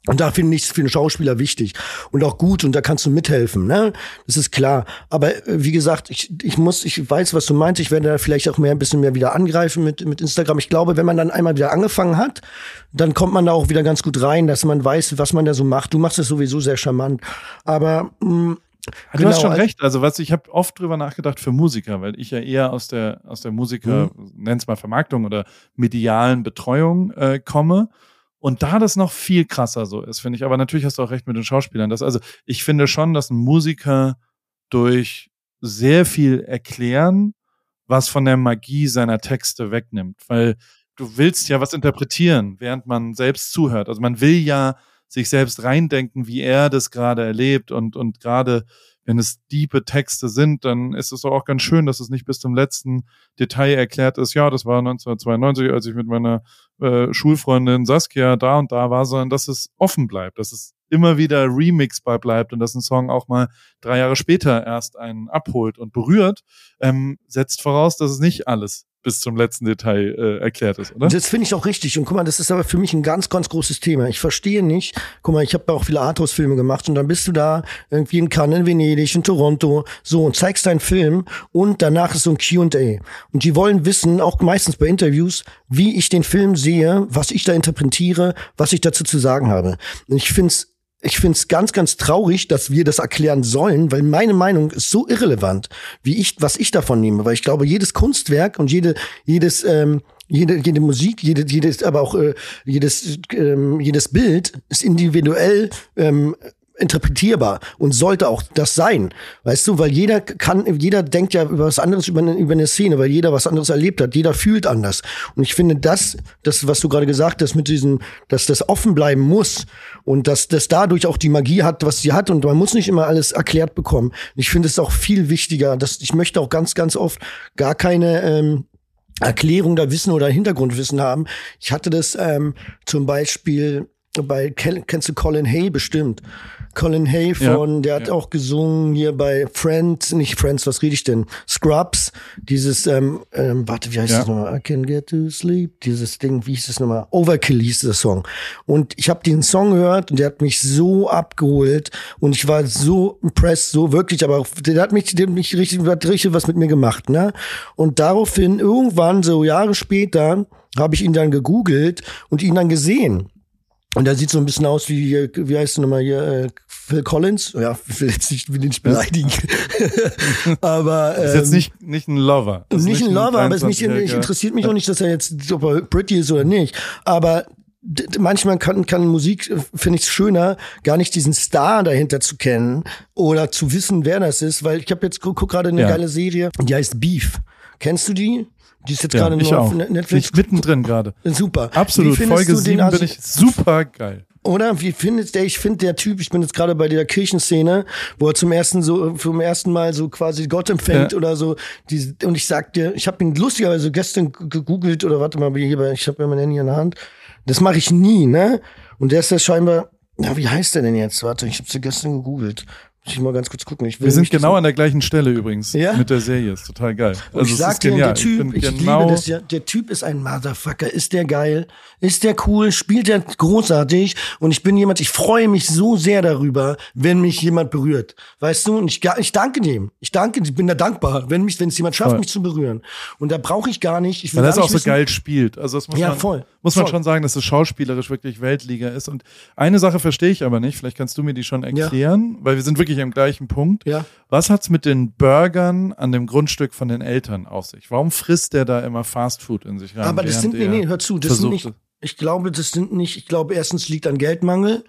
Und da finde ich es für einen Schauspieler wichtig und auch gut und da kannst du mithelfen, ne? Das ist klar. Aber äh, wie gesagt, ich, ich muss, ich weiß, was du meinst. Ich werde da vielleicht auch mehr ein bisschen mehr wieder angreifen mit, mit Instagram. Ich glaube, wenn man dann einmal wieder angefangen hat, dann kommt man da auch wieder ganz gut rein, dass man weiß, was man da so macht. Du machst es sowieso sehr charmant. Aber mh, mm, Du genau, hast schon recht. Also was ich habe oft drüber nachgedacht für Musiker, weil ich ja eher aus der aus der Musiker, mhm. nenn's mal Vermarktung oder medialen Betreuung äh, komme. Und da das noch viel krasser so ist, finde ich. Aber natürlich hast du auch recht mit den Schauspielern. Das, also ich finde schon, dass ein Musiker durch sehr viel erklären, was von der Magie seiner Texte wegnimmt. Weil du willst ja was interpretieren, während man selbst zuhört. Also man will ja sich selbst reindenken, wie er das gerade erlebt. Und, und gerade wenn es diepe Texte sind, dann ist es auch ganz schön, dass es nicht bis zum letzten Detail erklärt ist, ja, das war 1992, als ich mit meiner äh, Schulfreundin Saskia da und da war, sondern dass es offen bleibt, dass es immer wieder remixbar bleibt und dass ein Song auch mal drei Jahre später erst einen abholt und berührt, ähm, setzt voraus, dass es nicht alles bis zum letzten Detail äh, erklärt ist, oder? Das finde ich auch richtig. Und guck mal, das ist aber für mich ein ganz, ganz großes Thema. Ich verstehe nicht, guck mal, ich habe auch viele Arthouse-Filme gemacht und dann bist du da irgendwie in Cannes, in Venedig, in Toronto, so und zeigst deinen Film und danach ist so ein Q&A. Und die wollen wissen, auch meistens bei Interviews, wie ich den Film sehe, was ich da interpretiere, was ich dazu zu sagen habe. Und ich finde es ich finde es ganz, ganz traurig, dass wir das erklären sollen, weil meine Meinung ist so irrelevant, wie ich, was ich davon nehme. Weil ich glaube, jedes Kunstwerk und jede, jedes, ähm, jede, jede Musik, jede, jedes, aber auch äh, jedes, ähm, jedes Bild ist individuell ähm, interpretierbar und sollte auch das sein. Weißt du, weil jeder kann, jeder denkt ja über was anderes über eine, über eine Szene, weil jeder was anderes erlebt hat. Jeder fühlt anders. Und ich finde das, das, was du gerade gesagt hast, mit diesem, dass das offen bleiben muss und dass das dadurch auch die Magie hat, was sie hat und man muss nicht immer alles erklärt bekommen. Ich finde es auch viel wichtiger, dass ich möchte auch ganz, ganz oft gar keine, ähm, Erklärung da Wissen oder Hintergrundwissen haben. Ich hatte das ähm, zum Beispiel bei, kennst du Colin Hay bestimmt? Colin Hay von, ja, der hat ja. auch gesungen hier bei Friends, nicht Friends, was rede ich denn? Scrubs, dieses, ähm, ähm, warte, wie heißt ja. das nochmal? I can get to sleep, dieses Ding, wie hieß das nochmal? Overkill hieß der Song. Und ich habe den Song gehört und der hat mich so abgeholt und ich war so impressed, so wirklich, aber der hat mich, der hat mich richtig, hat richtig was mit mir gemacht, ne? Und daraufhin irgendwann, so Jahre später, habe ich ihn dann gegoogelt und ihn dann gesehen. Und er sieht so ein bisschen aus wie, wie heißt du nochmal hier, äh, Phil Collins. Ja, ich [laughs] will jetzt nicht, will nicht beleidigen. [laughs] aber. Ähm, ist jetzt ähm, nicht, nicht ein Lover. Nicht, nicht, ein Lover, aber es mich, ich interessiert mich auch nicht, dass er jetzt, ob er pretty ist oder nicht. Aber manchmal kann, kann Musik, äh, finde ich es schöner, gar nicht diesen Star dahinter zu kennen oder zu wissen, wer das ist, weil ich habe jetzt guck, guck gerade eine ja. geile Serie, die heißt Beef. Kennst du die? Die ist jetzt ja, gerade nur auf Netflix. Ich mittendrin gerade. Super. Absolut. Folge 7 bin ich super geil. Oder wie findet der? Ich finde der Typ. Ich bin jetzt gerade bei der Kirchenszene, wo er zum ersten so zum ersten Mal so quasi Gott empfängt ja. oder so. Die, und ich sag dir, ich habe ihn lustigerweise gestern gegoogelt oder warte mal, ich habe ja mein Handy in der Hand. Das mache ich nie, ne? Und der ist ja scheinbar. Ja, wie heißt der denn jetzt? Warte, ich habe sie gestern gegoogelt. Muss ich mal ganz kurz gucken. Wir sind genau an der gleichen Stelle übrigens ja? mit der Serie. Ist total geil. Also ich sag dir, der Typ, ich, ich genau liebe das ja. Der Typ ist ein Motherfucker. Ist der geil? Ist der cool? Spielt der großartig? Und ich bin jemand, ich freue mich so sehr darüber, wenn mich jemand berührt. Weißt du? Und ich, ich danke dem. Ich danke, ich bin da dankbar, wenn mich, wenn es jemand schafft, voll. mich zu berühren. Und da brauche ich gar nicht. Ich will Weil das auch so geil spielt. Also das muss ja, man, voll. muss man schon sagen, dass es schauspielerisch wirklich Weltliga ist. Und eine Sache verstehe ich aber nicht. Vielleicht kannst du mir die schon erklären, ja. weil wir sind wirklich am gleichen Punkt. Ja. Was hat's mit den Burgern an dem Grundstück von den Eltern auf sich? Warum frisst der da immer Fastfood in sich rein? Aber das sind, nee, nee, hör zu, das sind nicht, Ich glaube, das sind nicht, ich glaube, erstens liegt an Geldmangel.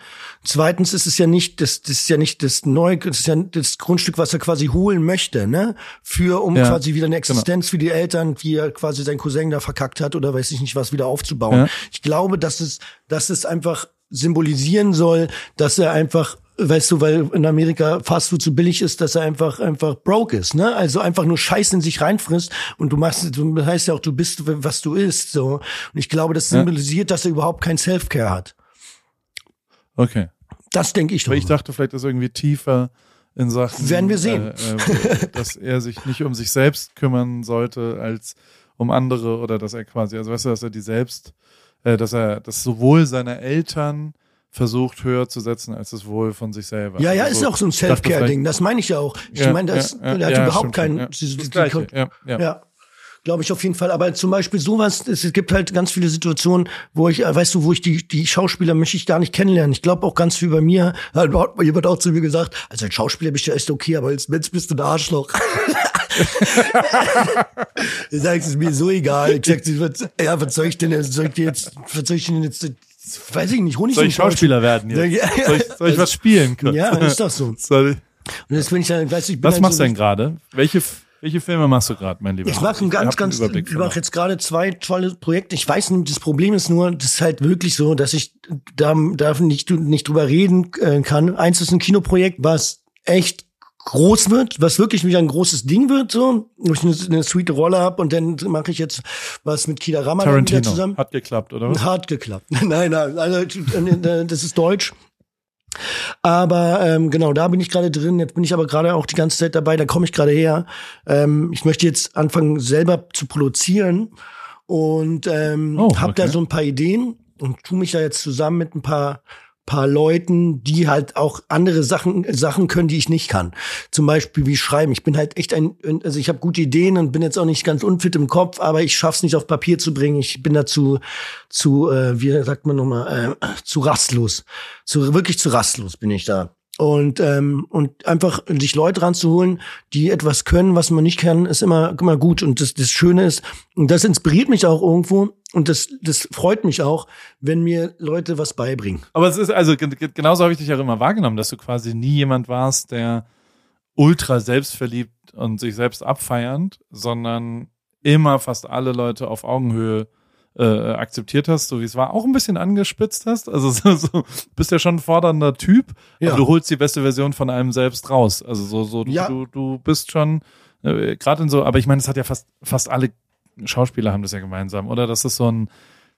Zweitens ist es ja nicht, das, das ist ja nicht das neue, das ist ja das Grundstück, was er quasi holen möchte, ne? Für, um Ja, quasi wieder eine Existenz genau. für die Eltern, wie er quasi sein Cousin da verkackt hat oder weiß ich nicht was, wieder aufzubauen. Ja. Ich glaube, dass es, dass es einfach symbolisieren soll, dass er einfach Weißt du, weil in Amerika Fastfood so billig ist, dass er einfach einfach broke ist, ne? Also einfach nur Scheiß in sich reinfrisst und du machst, du heißt ja auch, du bist, was du isst, so. Und ich glaube, das Ja. symbolisiert, dass er überhaupt kein Self-Care hat. Okay. Das denke ich doch. Aber ich dachte, vielleicht ist irgendwie tiefer in Sachen. Werden wir sehen. Äh, äh, dass er sich nicht um sich selbst kümmern sollte als um andere oder dass er quasi, also weißt du, dass er die selbst, äh, dass er das sowohl seiner Eltern versucht höher zu setzen als das Wohl von sich selber. ja, ja, Also, ist auch so ein Self-Care-Ding. Das meine ich ja auch. Ich Ja, meine, das, ja, ja, hat überhaupt keinen. ja. die- die- die- ja, ja. Glaube ich auf jeden Fall. Aber zum Beispiel sowas, es gibt halt ganz viele Situationen, wo ich, äh, weißt du, wo ich die, die Schauspieler möchte ich gar nicht kennenlernen. Ich glaube auch ganz viel bei mir, hier wird auch zu mir gesagt, also als Schauspieler bist du echt okay, aber als Mensch bist du ein Arschloch. [laughs] ich sag, es ist mir so egal. Ich sag, was, ja, was soll ich denn, jetzt- soll ich jetzt, was soll ich denn jetzt, weiß ich nicht, Honig Soll ich Schauspieler werden jetzt? Ja, ja. Soll ich, soll ich was spielen können? [laughs] Ja, ist doch so. Soll ich, Und jetzt bin ich dann, weißt du, ich bin was machst so, du denn gerade? Welche, welche Filme machst du gerade, mein Lieber? Ich mache ganz, ganz, ich mache jetzt gerade zwei tolle Projekte. Ich weiß nicht, das Problem ist nur, das ist halt wirklich so, dass ich da, da nicht, nicht drüber reden äh, kann. Eins ist ein Kinoprojekt, was echt groß wird, was wirklich wieder ein großes Ding wird, so, wo ich eine, eine sweete Rolle hab und dann mache ich jetzt was mit Kida Ramadan wieder zusammen. Hat geklappt, oder was? Hart geklappt. [laughs] nein, nein, also äh, das ist Deutsch. Aber ähm, genau, da bin ich gerade drin. Jetzt bin ich aber gerade auch die ganze Zeit dabei. Da komme ich gerade her. Ähm, ich möchte jetzt anfangen, selber zu produzieren und ähm, Oh, habe da so ein paar Ideen und tu mich da jetzt zusammen mit ein paar paar Leuten, die halt auch andere Sachen Sachen können, die ich nicht kann. Zum Beispiel wie schreiben. Ich bin halt echt ein, also ich habe gute Ideen und bin jetzt auch nicht ganz unfit im Kopf, aber ich schaff's nicht auf Papier zu bringen. Ich bin dazu zu, äh, wie sagt man nochmal, äh, zu rastlos. Zu wirklich zu rastlos bin ich da. Und ähm, und einfach sich Leute ranzuholen, die etwas können, was man nicht kann, ist immer immer gut. Und das das Schöne ist, und das inspiriert mich auch irgendwo. Und das das freut mich auch, wenn mir Leute was beibringen. Aber es ist, also ge- ge- genauso habe ich dich auch immer wahrgenommen, dass du quasi nie jemand warst, der ultra selbstverliebt und sich selbst abfeiernd, sondern immer fast alle Leute auf Augenhöhe äh, akzeptiert hast, so wie es war, auch ein bisschen angespitzt hast. Also [laughs] so, so bist ja schon ein fordernder Typ, Ja. aber du holst die beste Version von einem selbst raus. Also so, so du, Ja. du, du bist schon äh, gerade in so, aber ich meine, es hat ja fast fast alle Schauspieler haben das ja gemeinsam, oder? Das ist so ein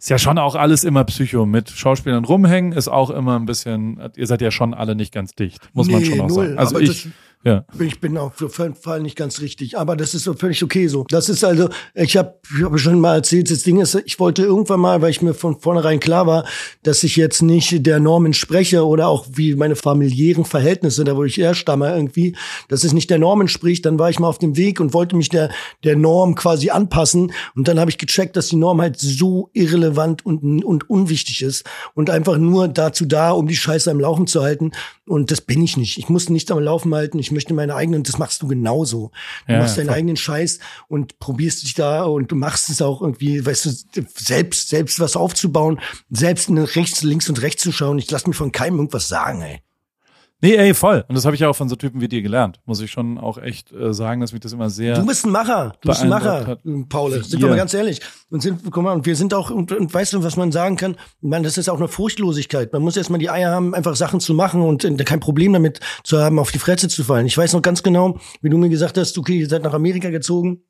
ist ja schon auch alles immer Psycho. Mit Schauspielern rumhängen ist auch immer ein bisschen, ihr seid ja schon alle nicht ganz dicht, muss man Nee, schon auch null, sagen. Also aber ich, ja. Ich bin auf jeden Fall nicht ganz richtig, aber das ist so völlig okay so. Das ist also, ich habe ich hab schon mal erzählt, das Ding ist, ich wollte irgendwann mal, weil ich mir von vornherein klar war, dass ich jetzt nicht der Norm entspreche oder auch wie meine familiären Verhältnisse, da wo ich herstamme irgendwie, dass es nicht der Norm entspricht, dann war ich mal auf dem Weg und wollte mich der, der Norm quasi anpassen und dann habe ich gecheckt, dass die Norm halt so irrelevant und, und unwichtig ist und einfach nur dazu da, um die Scheiße am Laufen zu halten und das bin ich nicht. Ich muss nicht am Laufen halten, ich möchte meine eigenen, das machst du genauso. Du Ja, machst deinen voll. eigenen Scheiß und probierst dich da und du machst es auch irgendwie, weißt du, selbst, selbst was aufzubauen, selbst in rechts, links und rechts zu schauen. Ich lass mir von keinem irgendwas sagen, ey. Nee, ey, voll. Und das habe ich ja auch von so Typen wie dir gelernt. Muss ich schon auch echt äh, sagen, dass mich das immer sehr. Du bist ein Macher. Du bist ein Macher, hat. Paul. Sind wir mal ganz ehrlich. Und sind, guck mal, und wir sind auch, und, und weißt du, was man sagen kann? Ich meine, das ist auch eine Furchtlosigkeit. Man muss erstmal die Eier haben, einfach Sachen zu machen und äh, kein Problem damit zu haben, auf die Fresse zu fallen. Ich weiß noch ganz genau, wie du mir gesagt hast, okay, ihr seid nach Amerika gezogen.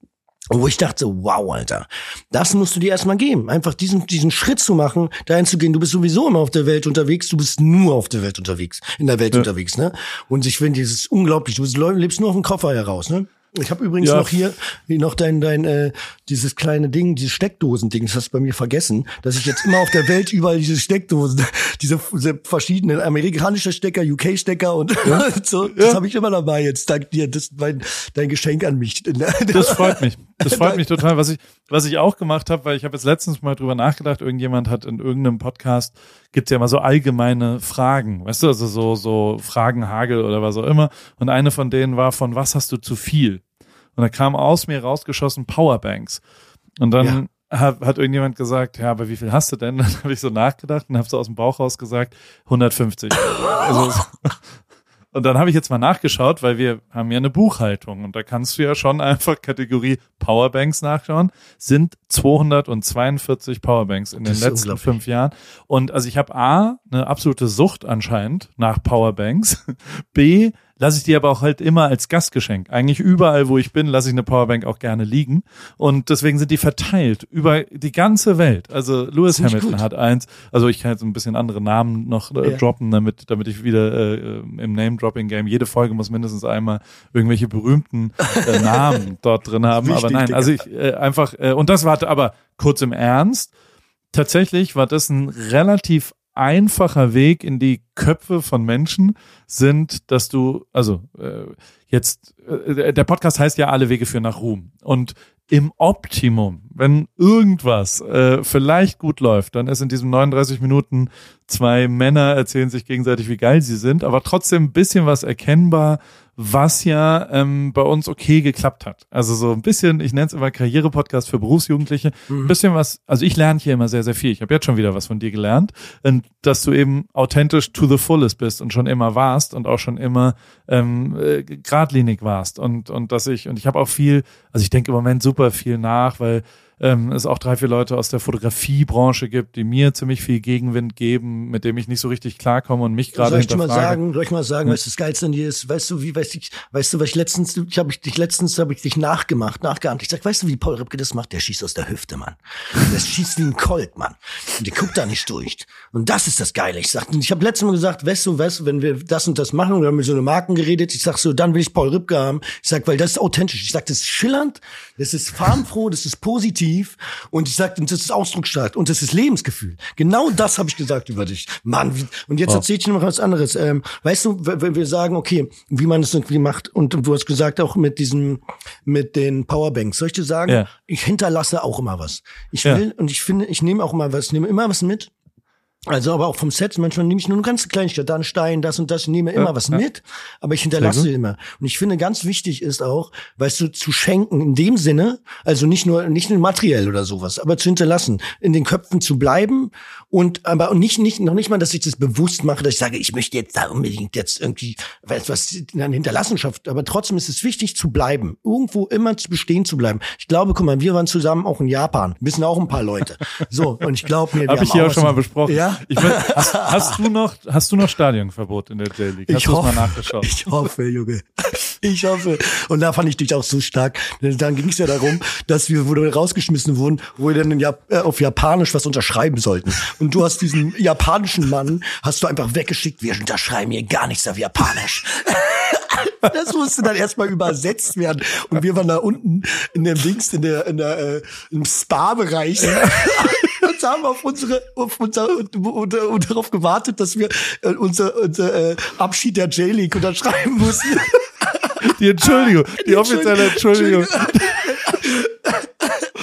Und wo ich dachte, wow, Alter, das musst du dir erstmal geben. Einfach diesen, diesen Schritt zu machen, dahin zu gehen. Du bist sowieso immer auf der Welt unterwegs. Du bist nur auf der Welt unterwegs, in der Welt unterwegs, ne? Und ich finde, das ist unglaublich. Du lebst nur auf dem Koffer heraus, ne? Ich habe übrigens Ja. noch hier noch dein dein äh, dieses kleine Ding, dieses Steckdosending, das hast du bei mir vergessen, dass ich jetzt immer auf der Welt überall diese Steckdosen, [laughs] diese, diese verschiedenen amerikanische Stecker, UK Stecker und [laughs] so, das habe ich immer dabei jetzt. Dank dir, das ist mein dein Geschenk an mich. [laughs] Das freut mich. Das freut mich total. Was ich, was ich auch gemacht habe, weil ich habe jetzt letztens mal drüber nachgedacht, irgendjemand hat in irgendeinem Podcast, gibt's ja immer so allgemeine Fragen, weißt du, also so, so Fragenhagel oder was auch immer. Und eine von denen war, von was hast du zu viel? Und da kam aus mir rausgeschossen Powerbanks. Und dann Ja. hab, hat irgendjemand gesagt, ja, aber wie viel hast du denn? [laughs] Dann habe ich so nachgedacht und habe so aus dem Bauch raus gesagt, 150. also, [laughs] und dann habe ich jetzt mal nachgeschaut, weil wir haben ja eine Buchhaltung und da kannst du ja schon einfach Kategorie Powerbanks nachschauen. Sind 242 Powerbanks in den letzten fünf Jahren. Und also ich habe A, eine absolute Sucht anscheinend nach Powerbanks. [laughs] B, lasse ich die aber auch halt immer als Gastgeschenk. Eigentlich überall, wo ich bin, lasse ich eine Powerbank auch gerne liegen. Und deswegen sind die verteilt über die ganze Welt. Also Lewis Hamilton gut. hat eins. Also ich kann jetzt ein bisschen andere Namen noch äh, ja. droppen, damit, damit ich wieder äh, im Name-Dropping-Game jede Folge muss mindestens einmal irgendwelche berühmten äh, [laughs] Namen dort drin haben. Wichtig, aber nein, also ich äh, einfach, äh, und das war aber kurz im Ernst. Tatsächlich war das ein relativ einfacher Weg in die Köpfe von Menschen sind, dass du, also äh, jetzt, äh, der Podcast heißt ja alle Wege führen nach Ruhm. Und im Optimum, wenn irgendwas äh, vielleicht gut läuft, dann ist in diesen 39 Minuten zwei Männer erzählen sich gegenseitig, wie geil sie sind, aber trotzdem ein bisschen was erkennbar, was ja ähm, bei uns okay geklappt hat. Also so ein bisschen, ich nenne es immer Karriere-Podcast für Berufsjugendliche, mhm. ein bisschen was, also ich lerne hier immer sehr, sehr viel. Ich habe jetzt schon wieder was von dir gelernt, und dass du eben authentisch to the fullest bist und schon immer warst und auch schon immer ähm, äh, geradlinig warst. Und, und dass ich, und ich habe auch viel, also ich denke im Moment super viel nach, weil ähm, es auch drei, vier Leute aus der Fotografiebranche gibt, die mir ziemlich viel Gegenwind geben, mit dem ich nicht so richtig klarkomme und mich gerade Soll ich dir mal sagen, soll ich mal sagen, ja. was das Geilste an dir ist? Weißt du, wie, weißt du, weißt du, was ich letztens, ich habe dich letztens, habe ich dich nachgemacht, nachgeahmt. Ich sag, weißt du, wie Paul Ripke das macht? Der schießt aus der Hüfte, Mann. Der schießt wie ein Colt, Mann. Und der guckt da nicht durch. Und das ist das Geile. Ich sag, ich habe letztes Mal gesagt, weißt du, weißt du, wenn wir das und das machen, wir haben mit so eine Marken geredet, ich sag so, dann will ich Paul Ripke haben. Ich sag, weil das ist authentisch. Ich sag, das ist schillernd, das ist farbenfroh, das ist positiv und ich sagte, das ist ausdrucksstark und das ist Lebensgefühl. Genau das habe ich gesagt über dich. Mann, wie, und jetzt oh. erzähl ich dir noch was anderes. Ähm, weißt du, wenn wir sagen, okay, wie man es irgendwie macht und, und du hast gesagt auch mit diesem, mit den Powerbanks. Soll ich dir sagen, ja. ich hinterlasse auch immer was. Ich will ja. und ich finde, ich nehme auch immer was, nehme immer was mit also aber auch vom Set, manchmal nehme ich nur eine ganz Kleinigkeit, da ein Stein, das und das, ich nehme immer ja, was ja. mit, aber ich hinterlasse immer. Und ich finde, ganz wichtig ist auch, weißt du, zu schenken in dem Sinne, also nicht nur, nicht nur materiell oder sowas, aber zu hinterlassen, in den Köpfen zu bleiben und aber nicht, nicht, noch nicht mal, dass ich das bewusst mache, dass ich sage, ich möchte jetzt da unbedingt jetzt irgendwie was, was in einer Hinterlassenschaft, aber trotzdem ist es wichtig zu bleiben, irgendwo immer bestehen zu bleiben. Ich glaube, guck mal, wir waren zusammen auch in Japan, wissen auch ein paar Leute. So, und ich glaube mir, wir Hab ich hier auch schon mal besprochen. Ja? Ich mein, [laughs] hast, hast, du noch, hast du noch Stadionverbot in der J-League? Hast ich hoffe, mal nachgeschaut? Ich hoffe, Junge. Ich hoffe. Und da fand ich dich auch so stark. Dann ging es ja darum, dass wir, wo wir rausgeschmissen wurden, wo wir dann Jap äh, auf Japanisch was unterschreiben sollten. Und du hast diesen japanischen Mann, hast du einfach weggeschickt, wir unterschreiben hier gar nichts auf Japanisch. [laughs] Das musste dann erstmal übersetzt werden. Und wir waren da unten in dem Dings, in der, in der, äh, im Spa-Bereich. [laughs] und haben auf unsere, auf unser, und, und, und darauf gewartet, dass wir äh, unser, unser äh, Abschied der J-League unterschreiben mussten. Die Entschuldigung, die, die offizielle Entschuldigung.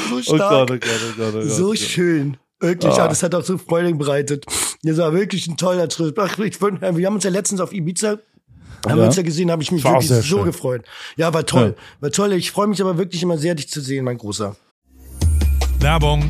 so stark. Oh Gott, oh Gott, oh Gott, oh Gott. So schön. Wirklich, oh. ja, das hat auch so Freude bereitet. Das war wirklich ein toller Trip. Ach, ich, wir haben uns ja letztens auf Ibiza haben ja. wir uns ja gesehen, habe ich mich war wirklich so schön. gefreut. Ja, war toll. Ja. War toll. Ich freue mich aber wirklich immer sehr, dich zu sehen, mein Großer. Werbung.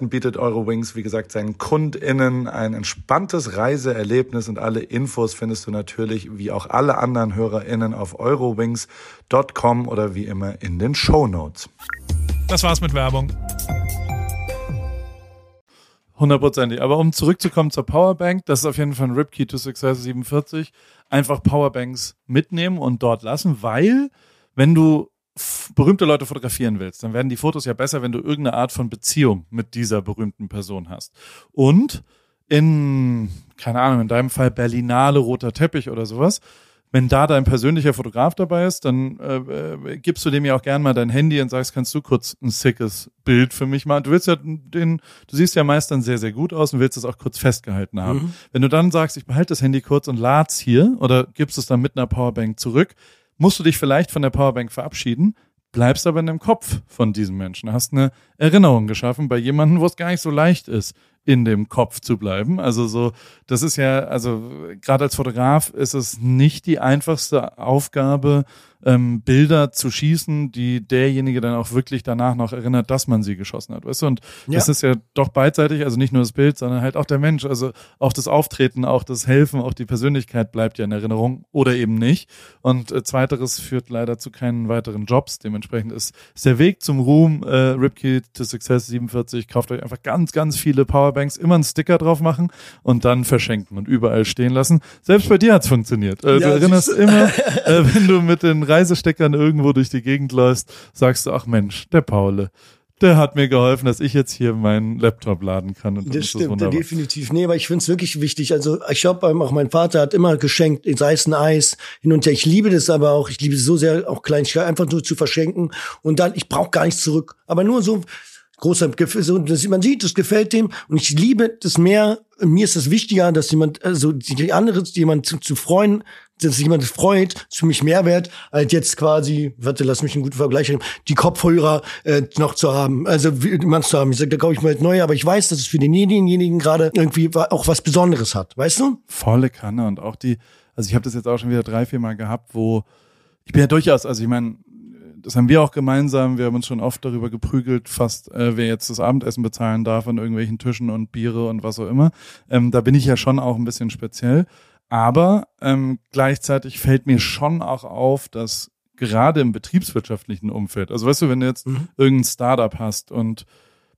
bietet Eurowings, wie gesagt, seinen KundInnen ein entspanntes Reiseerlebnis und alle Infos findest du natürlich wie auch alle anderen HörerInnen auf eurowings.com oder wie immer in den Show Notes. Das war's mit Werbung. Hundertprozentig. Aber um zurückzukommen zur Powerbank, das ist auf jeden Fall ein Ripkey to Success 47. Einfach Powerbanks mitnehmen und dort lassen, weil wenn du berühmte Leute fotografieren willst, dann werden die Fotos ja besser, wenn du irgendeine Art von Beziehung mit dieser berühmten Person hast. Und in, keine Ahnung, in deinem Fall Berlinale, roter Teppich oder sowas, wenn da dein persönlicher Fotograf dabei ist, dann äh, äh, gibst du dem ja auch gern mal dein Handy und sagst, kannst du kurz ein sickes Bild für mich machen. Du willst ja den, du siehst ja meist dann sehr, sehr gut aus und willst es auch kurz festgehalten haben. Mhm. Wenn du dann sagst, ich behalte das Handy kurz und lad's hier oder gibst es dann mit einer Powerbank zurück, musst du dich vielleicht von der Powerbank verabschieden, bleibst aber in dem Kopf von diesem Menschen, hast eine Erinnerung geschaffen bei jemandem, wo es gar nicht so leicht ist, in dem Kopf zu bleiben. Also so, das ist ja, also gerade als Fotograf ist es nicht die einfachste Aufgabe, ähm, Bilder zu schießen, die derjenige dann auch wirklich danach noch erinnert, dass man sie geschossen hat. Weißt du? Und ja. das ist ja doch beidseitig, also nicht nur das Bild, sondern halt auch der Mensch. Also auch das Auftreten, auch das Helfen, auch die Persönlichkeit bleibt ja in Erinnerung oder eben nicht. Und äh, zweiteres führt leider zu keinen weiteren Jobs. Dementsprechend ist, ist der Weg zum Ruhm, äh, Ripkey to Success 47. Kauft euch einfach ganz, ganz viele Powerbanks, immer einen Sticker drauf machen und dann verschenken und überall stehen lassen. Selbst bei dir hat's funktioniert. Äh, ja, du erinnerst immer, [laughs] äh, wenn du mit den Reisesteckern irgendwo durch die Gegend läufst, sagst du, ach Mensch, der Paule, der hat mir geholfen, dass ich jetzt hier meinen Laptop laden kann. Und das stimmt, das definitiv. Nee, aber ich finde es wirklich wichtig. Also ich habe auch mein Vater hat immer geschenkt, sei es ein Eis, hin und her. Ich liebe das aber auch. Ich liebe es so sehr, auch Kleinigkeit einfach nur zu verschenken. Und dann, ich brauche gar nichts zurück. Aber nur so großer das, man sieht, das gefällt dem und ich liebe das mehr. Mir ist es wichtiger, dass jemand, also die andere, jemand zu, zu freuen, dass sich jemand freut, ist für mich mehr wert, als jetzt quasi, warte, lass mich einen guten Vergleich haben, die Kopfhörer äh, noch zu haben, also man zu haben. Ich sag, da kaufe ich mir halt neue, aber ich weiß, dass es für denjenigen gerade irgendwie auch was Besonderes hat, weißt du? Volle Kanne und auch die, also ich habe das jetzt auch schon wieder drei, vier Mal gehabt, wo ich bin ja durchaus, also ich meine, das haben wir auch gemeinsam. Wir haben uns schon oft darüber geprügelt, fast äh, wer jetzt das Abendessen bezahlen darf an irgendwelchen Tischen und Biere und was auch immer. Ähm, da bin ich ja schon auch ein bisschen speziell. Aber ähm, gleichzeitig fällt mir schon auch auf, dass gerade im betriebswirtschaftlichen Umfeld, also weißt du, wenn du jetzt mhm. irgendein Startup hast und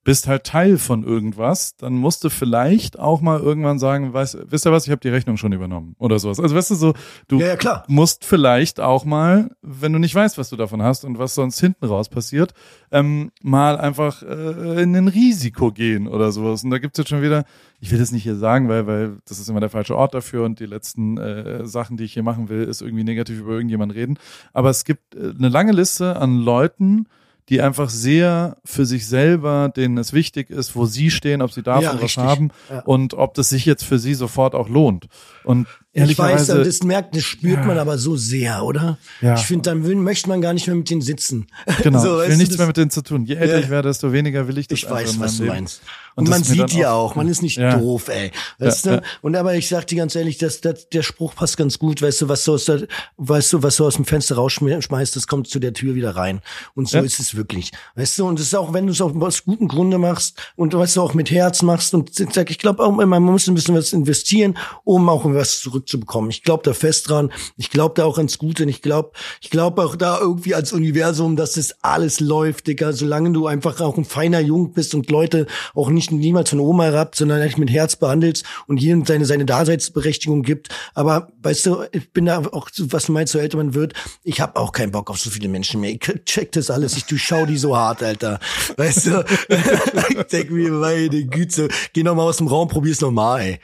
bist halt Teil von irgendwas, dann musst du vielleicht auch mal irgendwann sagen, weißt, wisst ihr was, ich habe die Rechnung schon übernommen oder sowas. Also weißt du so, du ja, ja, musst vielleicht auch mal, wenn du nicht weißt, was du davon hast und was sonst hinten raus passiert, ähm, mal einfach äh, in ein Risiko gehen oder sowas. Und da gibt's jetzt schon wieder, ich will das nicht hier sagen, weil, weil das ist immer der falsche Ort dafür und die letzten äh, Sachen, die ich hier machen will, ist irgendwie negativ über irgendjemanden reden. Aber es gibt äh, eine lange Liste an Leuten, die einfach sehr für sich selber, denen es wichtig ist, wo sie stehen, ob sie davon ja, was haben ja. und ob das sich jetzt für sie sofort auch lohnt. Und ich weiß, das merkt, das spürt ja. man aber so sehr, oder? Ja. Ich finde, dann will, möchte man gar nicht mehr mit denen sitzen. Genau, [laughs] so, ich will nichts mehr mit denen zu tun. Je älter ich werde, desto weniger will ich das Ich weiß, was du meinst. Und, und man sieht die auch, auch, man ist nicht ja. doof, ey. Weißt ja, du? Und aber ich sag dir ganz ehrlich, dass, dass der Spruch passt ganz gut, weißt du, was du aus der, weißt du, was du aus dem Fenster rausschmeißt, das kommt zu der Tür wieder rein. Und so ist es wirklich. Weißt du, und es ist auch, wenn du es aus gutem Grunde machst und weißt du auch mit Herz machst und sag, ich glaube auch, man muss ein bisschen was investieren, um auch was zurückzubekommen. Ich glaube da fest dran. Ich glaube da auch ans Gute. Und ich glaube, ich glaube auch da irgendwie als Universum, dass das alles läuft, Digga. Solange du einfach auch ein feiner Jung bist und Leute auch nicht nicht niemals von Oma herab, sondern eigentlich mit Herz behandelst und jedem seine, seine Daseinsberechtigung gibt. Aber weißt du, ich bin da auch, was du meinst, so älter man wird, ich habe auch keinen Bock auf so viele Menschen mehr. Ich check das alles, ich durchschau die so hart, Alter. Weißt du? [laughs] ich denk mir, meine Güte, geh noch mal aus dem Raum, probier's noch mal, ey.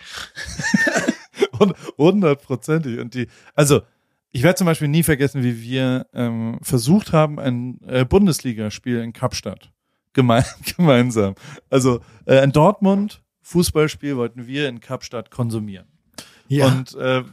[laughs] Hundertprozentig. Und die, also, ich werde zum Beispiel nie vergessen, wie wir ähm, versucht haben, ein äh, Bundesligaspiel in Kapstadt geme [laughs] gemeinsam. Also äh, in Dortmund Fußballspiel wollten wir in Kapstadt konsumieren. Ja. Und äh,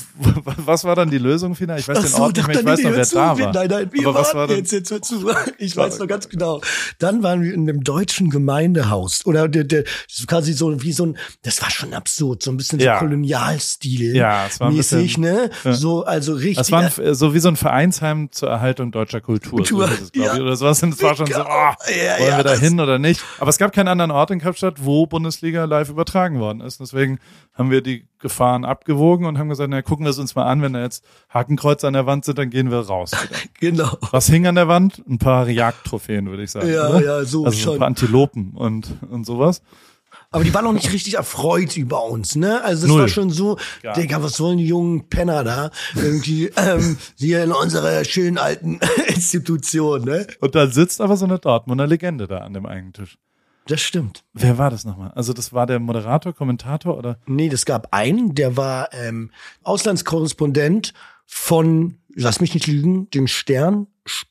[laughs] was war dann die Lösung final? Ich weiß Ach den so, Ort nicht mehr, ich weiß noch, wer da war. Nein, nein, wir Aber was war jetzt, jetzt hör zu. [laughs] Ich weiß noch ganz genau. Dann waren wir in dem deutschen Gemeindehaus. Oder der, der, quasi so wie so ein, das war schon absurd, so ein bisschen Ja. so Kolonialstil. Ja, es war ein mäßig, bisschen- ne? Ja. So, also richtig. Das war ein, so wie so ein Vereinsheim zur Erhaltung deutscher Kultur. Kultur, so es, ja. ich. Oder sowas. Und es war schon so, oh, Ja, wollen wir da hin oder nicht? Aber es gab keinen anderen Ort in Kapstadt, wo Bundesliga live übertragen worden ist. Deswegen haben wir die Gefahren abgewogen und haben gesagt, na, gucken wir es uns mal an. Wenn da jetzt Hakenkreuze an der Wand sind, dann gehen wir raus. [laughs] Genau. Was hing an der Wand? Ein paar Jagdtrophäen, würde ich sagen. Ja, oder? ja, so also so schon. ein paar Antilopen und, und sowas. Aber die waren auch nicht richtig erfreut über uns, ne? Also es Null. war schon so, Ja. Digga, was wollen die jungen Penner da? Irgendwie, ähm, hier in unserer schönen alten [laughs] Institution, ne? Und dann sitzt aber so eine Dortmunder Legende da an dem eigenen Tisch. Das stimmt. Wer war das nochmal? Also das war der Moderator, Kommentator oder? Nee, das gab einen, der war ähm, Auslandskorrespondent von, lass mich nicht lügen, dem Stern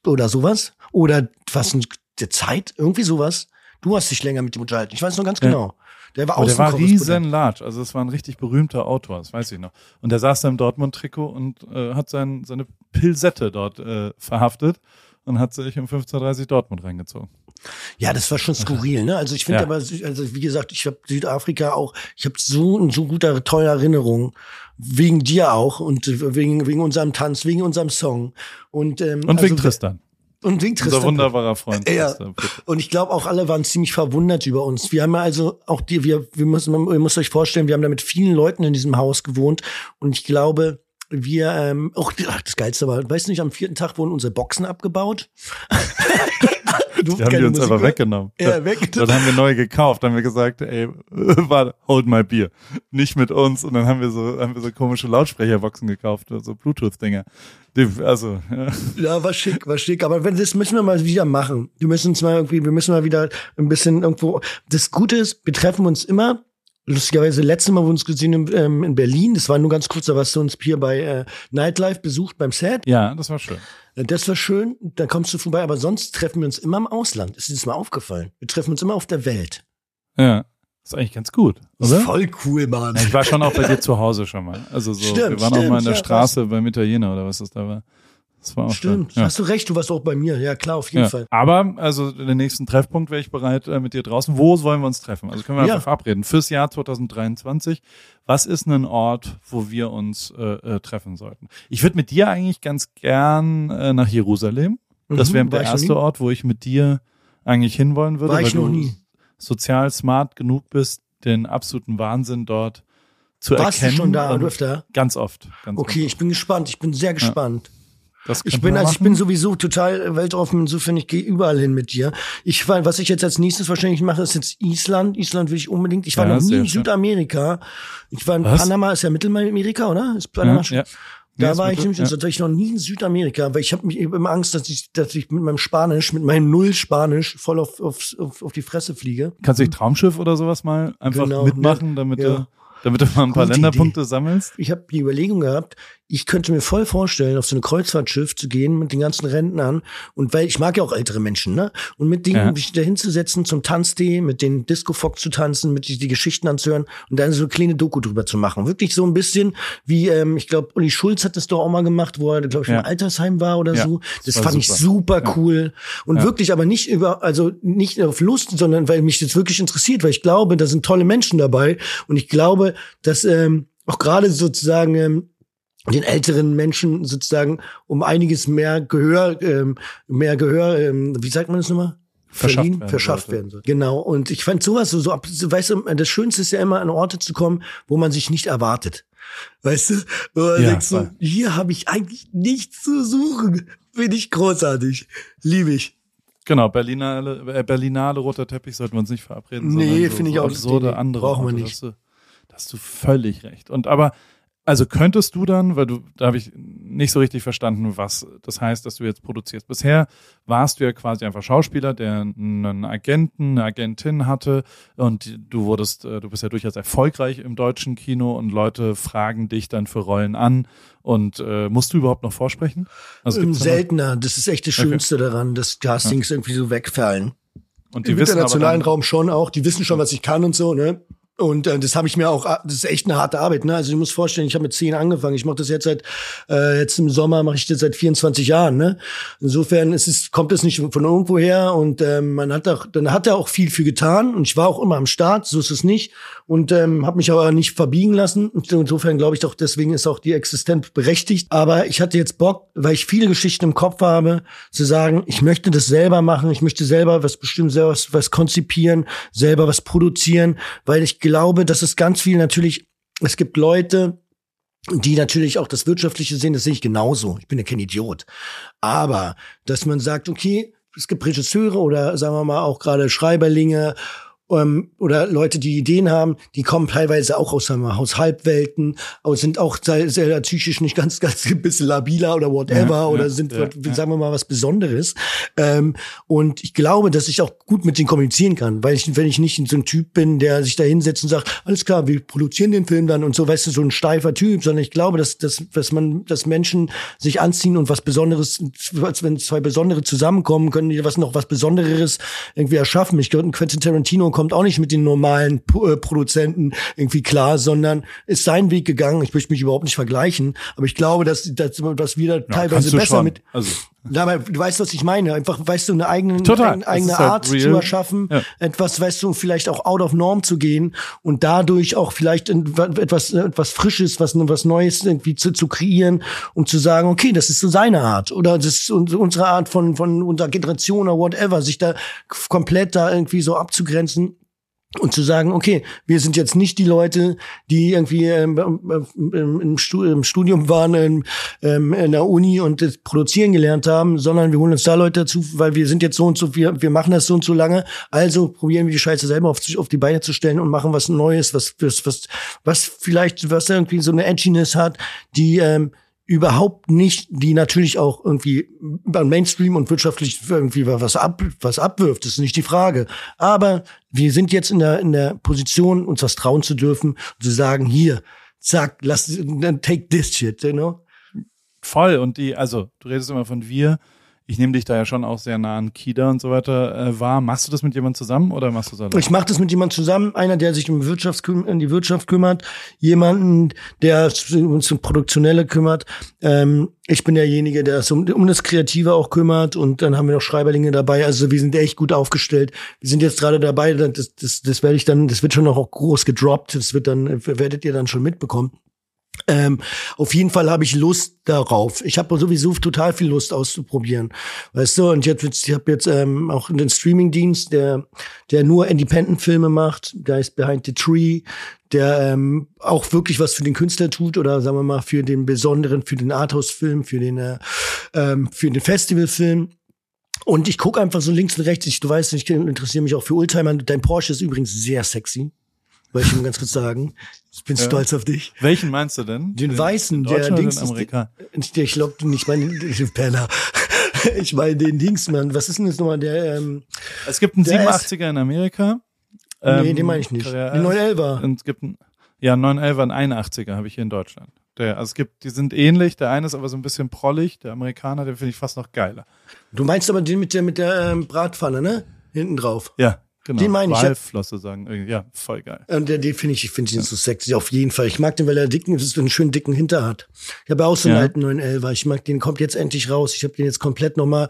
oder sowas. Oder was, der Zeit, irgendwie sowas. Du hast dich länger mit ihm unterhalten. Ich weiß noch ganz Ja. genau. Der war der war riesen large, also es war ein richtig berühmter Autor, das weiß ich noch. Und der saß da im Dortmund-Trikot und äh, hat sein, seine Pilsette dort äh, verhaftet und hat sich um 15.30 Uhr Dortmund reingezogen. Ja, das war schon skurril, ne? Also ich finde Ja. aber, also wie gesagt, ich habe Südafrika auch, ich habe so so gute tolle Erinnerungen wegen dir auch und wegen wegen unserem Tanz, wegen unserem Song und ähm, Und wegen also- Tristan, und wegen unser Tristan. wunderbarer Freund. Ja. Und ich glaube auch alle waren ziemlich verwundert über uns. Wir haben ja also auch die, wir, wir müssen, ihr müsst euch vorstellen, wir haben da mit vielen Leuten in diesem Haus gewohnt und ich glaube, wir, ähm, auch ach, das Geilste war, weißt du nicht, am vierten Tag wurden unsere Boxen abgebaut. [laughs] Die haben die uns aber weggenommen. Ja, weg. [laughs] Dann haben wir neu gekauft, dann haben wir gesagt, ey, [laughs] warte, hold my beer. Nicht mit uns. Und dann haben wir so, haben wir so komische Lautsprecherboxen gekauft, so Bluetooth-Dinger. Also, ja. Ja, war schick, war schick. Aber wenn das müssen wir mal wieder machen. Wir müssen uns mal irgendwie, wir müssen mal wieder ein bisschen irgendwo. Das Gute ist, wir treffen uns immer. Lustigerweise, letztes Mal, wo wir uns gesehen haben, ähm, in Berlin, das war nur ganz kurz, da warst du uns hier bei äh, Nightlife besucht beim Set. ja, das war schön. Äh, Das war schön, dann kommst du vorbei, aber sonst treffen wir uns immer im Ausland. Ist dir das mal aufgefallen? Wir treffen uns immer auf der Welt. Ja. Ist eigentlich ganz gut, oder? voll cool, Mann. Ich war schon auch bei dir zu Hause schon mal. Also so, Stimmt, wir waren auch stimmt, mal in der ja, Straße beim Italiener oder was das da war. Das war auch Stimmt. Ja. hast du recht, du warst auch bei mir. Ja, klar, auf jeden Ja. Fall. Aber, also den nächsten Treffpunkt wäre ich bereit äh, mit dir draußen. Wo wollen wir uns treffen? Also können wir Ja. einfach verabreden. Fürs Jahr 2023. Was ist ein Ort, wo wir uns äh, äh, treffen sollten? Ich würde mit dir eigentlich ganz gern äh, nach Jerusalem. Das Mhm, wäre der erste. Ort, wo ich mit dir eigentlich hinwollen würde. War weil ich noch du nie. sozial smart genug bist, den absoluten Wahnsinn dort zu Warst du erkennen. schon da und öfter? Ganz oft. Ganz Okay, ich bin gespannt. Ich bin sehr gespannt. oft. Ich bin, also ich bin sowieso total weltoffen, insofern ich gehe überall hin mit dir. Ich was ich jetzt als nächstes wahrscheinlich mache, ist jetzt Island. Island will ich unbedingt. Ich war Ja, noch nie in. Südamerika. Ich war in Was? Panama, ist ja Mittelamerika, oder? Ist Panama ja, schon? ja. Da Nee, ist war ich nämlich, ja. also, ich noch nie in Südamerika, weil ich habe mich immer Angst, dass ich, dass ich mit meinem Spanisch, mit meinem Null Spanisch voll auf, auf, auf, auf die Fresse fliege. Kannst du nicht Traumschiff oder sowas mal einfach Genau, mitmachen, damit ja. du damit du mal ein paar Gute Länderpunkte sammelst? Ich habe die Überlegung gehabt, ich könnte mir voll vorstellen, auf so eine Kreuzfahrtschiff zu gehen mit den ganzen Rentnern und weil ich mag ja auch ältere Menschen, ne? Und mit denen Ja. mich da hinzusetzen zum Tanztee, mit den Disco-Fock zu tanzen, mit die, die Geschichten anzuhören und dann so eine kleine Doku drüber zu machen. Wirklich so ein bisschen wie, ähm, ich glaube, Uli Schulz hat das doch auch mal gemacht, wo er, glaube ich, Ja. im Altersheim war oder Ja, so. das Das fand ich super. super cool. Und wirklich aber nicht über, also nicht auf Lust, sondern weil mich das wirklich interessiert, weil ich glaube, da sind tolle Menschen dabei und ich glaube, dass ähm, auch gerade sozusagen ähm, den älteren Menschen sozusagen um einiges mehr Gehör, ähm, mehr Gehör, ähm, wie sagt man das nochmal? Verschafft Verliehen, werden verschafft sollte. werden soll. Genau. Und ich fand sowas so, so weißt du, das Schönste ist ja immer an Orte zu kommen, wo man sich nicht erwartet. Weißt du? Wo man Ja, denkt so, hier habe ich eigentlich nichts zu suchen. Finde ich großartig. Liebe ich. Genau, Berlinale, äh, Berlinale roter Teppich sollten wir uns nicht verabreden. Nee, so, finde ich so auch, das absurde andere Brauchen wir nicht. Da hast, du, da hast du völlig recht. Und aber also könntest du dann, weil du, da habe ich nicht so richtig verstanden, was das heißt, dass du jetzt produzierst. Bisher warst du ja quasi einfach Schauspieler, der einen Agenten, eine Agentin hatte und du wurdest, äh, du bist ja durchaus erfolgreich im deutschen Kino und Leute fragen dich dann für Rollen an und äh, musst du überhaupt noch vorsprechen? Also Ähm, seltener. Das ist echt das Schönste daran, dass Castings irgendwie so wegfallen. Und die Im wissen internationalen dann, Raum schon auch. Die wissen schon, was ich kann und so, ne? Und äh, das habe ich mir auch, das ist echt eine harte Arbeit. Ne? Also ich muss vorstellen, ich habe mit zehn angefangen. Ich mache das jetzt seit, äh, jetzt im Sommer mache ich das seit 24 Jahren. Ne? Insofern ist es, kommt es nicht von irgendwo her und ähm, man hat auch, dann hat er auch viel für getan und ich war auch immer am Start, so ist es nicht und ähm, habe mich aber nicht verbiegen lassen. Und insofern glaube ich doch, deswegen ist auch die Existenz berechtigt. Aber ich hatte jetzt Bock, weil ich viele Geschichten im Kopf habe, zu sagen, ich möchte das selber machen, ich möchte selber was bestimmt, selber was, was konzipieren, selber was produzieren, weil ich glaube, dass es ganz viel natürlich, es gibt Leute, die natürlich auch das Wirtschaftliche sehen, das sehe ich genauso. Ich bin ja kein Idiot. Aber, dass man sagt, okay, es gibt Regisseure oder sagen wir mal auch gerade Schreiberlinge ähm, oder Leute, die Ideen haben, die kommen teilweise auch aus, sagen wir, aus Halbwelten, aber sind auch sehr, psychisch nicht ganz, [laughs] ganz ein bisschen labiler oder whatever Ja, oder ja, sind, ja, sagen wir mal, was Besonderes. Ähm, und ich glaube, dass ich auch gut mit denen kommunizieren kann, weil ich, wenn ich nicht so ein Typ bin, der sich da hinsetzt und sagt, alles klar, wir produzieren den Film dann und so, weißt du, so ein steifer Typ, sondern ich glaube, dass, dass, dass man, dass Menschen sich anziehen und was Besonderes, als wenn zwei Besondere zusammenkommen, können die was noch was Besonderes irgendwie erschaffen. Ich glaube, Quentin Tarantino kommt auch nicht mit den normalen P äh, Produzenten irgendwie klar, sondern ist seinen Weg gegangen. Ich möchte mich überhaupt nicht vergleichen, aber ich glaube, dass, dass, dass wir da Ja, teilweise besser schon. mit, Also, na, aber du weißt, was ich meine. Einfach, weißt du, eine eigene, eine eigene halt Art real. zu erschaffen, Ja. etwas, weißt du, vielleicht auch out of norm zu gehen und dadurch auch vielleicht etwas, etwas Frisches, was, was Neues irgendwie zu, zu kreieren und zu sagen, okay, das ist so seine Art oder das ist un- unsere Art von, von unserer Generation oder whatever, sich da komplett da irgendwie so abzugrenzen und zu sagen, okay, wir sind jetzt nicht die Leute, die irgendwie ähm, ähm, im, Stu im Studium waren, in, ähm, in der Uni und das Produzieren gelernt haben, sondern wir holen uns da Leute dazu, weil wir sind jetzt so und so, wir, wir machen das so und so lange, also probieren wir die Scheiße selber auf, auf die Beine zu stellen und machen was Neues, was, was, was, was vielleicht, was irgendwie so eine Edginess hat, die ähm, überhaupt nicht, die natürlich auch irgendwie beim Mainstream und wirtschaftlich irgendwie was ab, was abwirft, das ist nicht die Frage. Aber wir sind jetzt in der, in der Position, uns was trauen zu dürfen zu sagen, hier, zack, lass, take this shit, you know? voll. Und die, also, du redest immer von wir. Ich nehme dich da ja schon auch sehr nah an Kida und so weiter äh, wahr. Machst du das mit jemandem zusammen oder machst du das allein? Ich mache das mit jemandem zusammen, einer, der sich um, Wirtschafts um die Wirtschaft kümmert, jemanden, der uns um Produktionelle kümmert. Ähm, ich bin derjenige, der sich um, um das Kreative auch kümmert und dann haben wir noch Schreiberlinge dabei. Also wir sind echt gut aufgestellt. Wir sind jetzt gerade dabei, das, das, das werde ich dann, das wird schon noch auch groß gedroppt, das wird dann, werdet ihr dann schon mitbekommen. Ähm, auf jeden Fall habe ich Lust darauf. Ich habe sowieso total viel Lust auszuprobieren, weißt du. Und jetzt, ich habe jetzt ähm, auch einen Streamingdienst, der der nur Independent-Filme macht, der heißt Behind the Tree, der ähm, auch wirklich was für den Künstler tut oder sagen wir mal für den besonderen, für den Arthouse-Film, für den äh, ähm, für den Festivalfilm. Und ich gucke einfach so links und rechts. Ich, du weißt, ich interessiere mich auch für Oldtimer. Dein Porsche ist übrigens sehr sexy. Wollte ich nur ganz kurz sagen. Ich bin Ja. stolz auf dich. Welchen meinst du denn? Den weißen, der Deutschen oder Dings den ist- Amerikaner? Ich, glaube, ich meine, [laughs] ich Penner. Ich meine den Dings, Mann. Was ist denn jetzt nochmal der? Ähm, Es gibt einen Der ist- 87er in Amerika. nee, Ähm, den meine ich nicht. Carrera Den S. 911er. Und es gibt einen, ja, 911er, ein 81er habe ich hier in Deutschland. Der, also es gibt, die sind ähnlich. Der eine ist aber so ein bisschen prollig. Der Amerikaner, den finde ich fast noch geiler. Du meinst aber den mit der mit der ähm, Bratpfanne, ne? Hinten drauf. Ja, genau. Den meine ich, ja. Walflosse sagen. Ja, voll geil. Und der, den finde ich, ich finde ihn so sexy, auf jeden Fall. Ich mag den, weil er dicken, so einen schönen dicken Hinter hat. Ich habe auch so einen Ja. alten 911er. Ich mag den, kommt jetzt endlich raus. Ich habe den jetzt komplett nochmal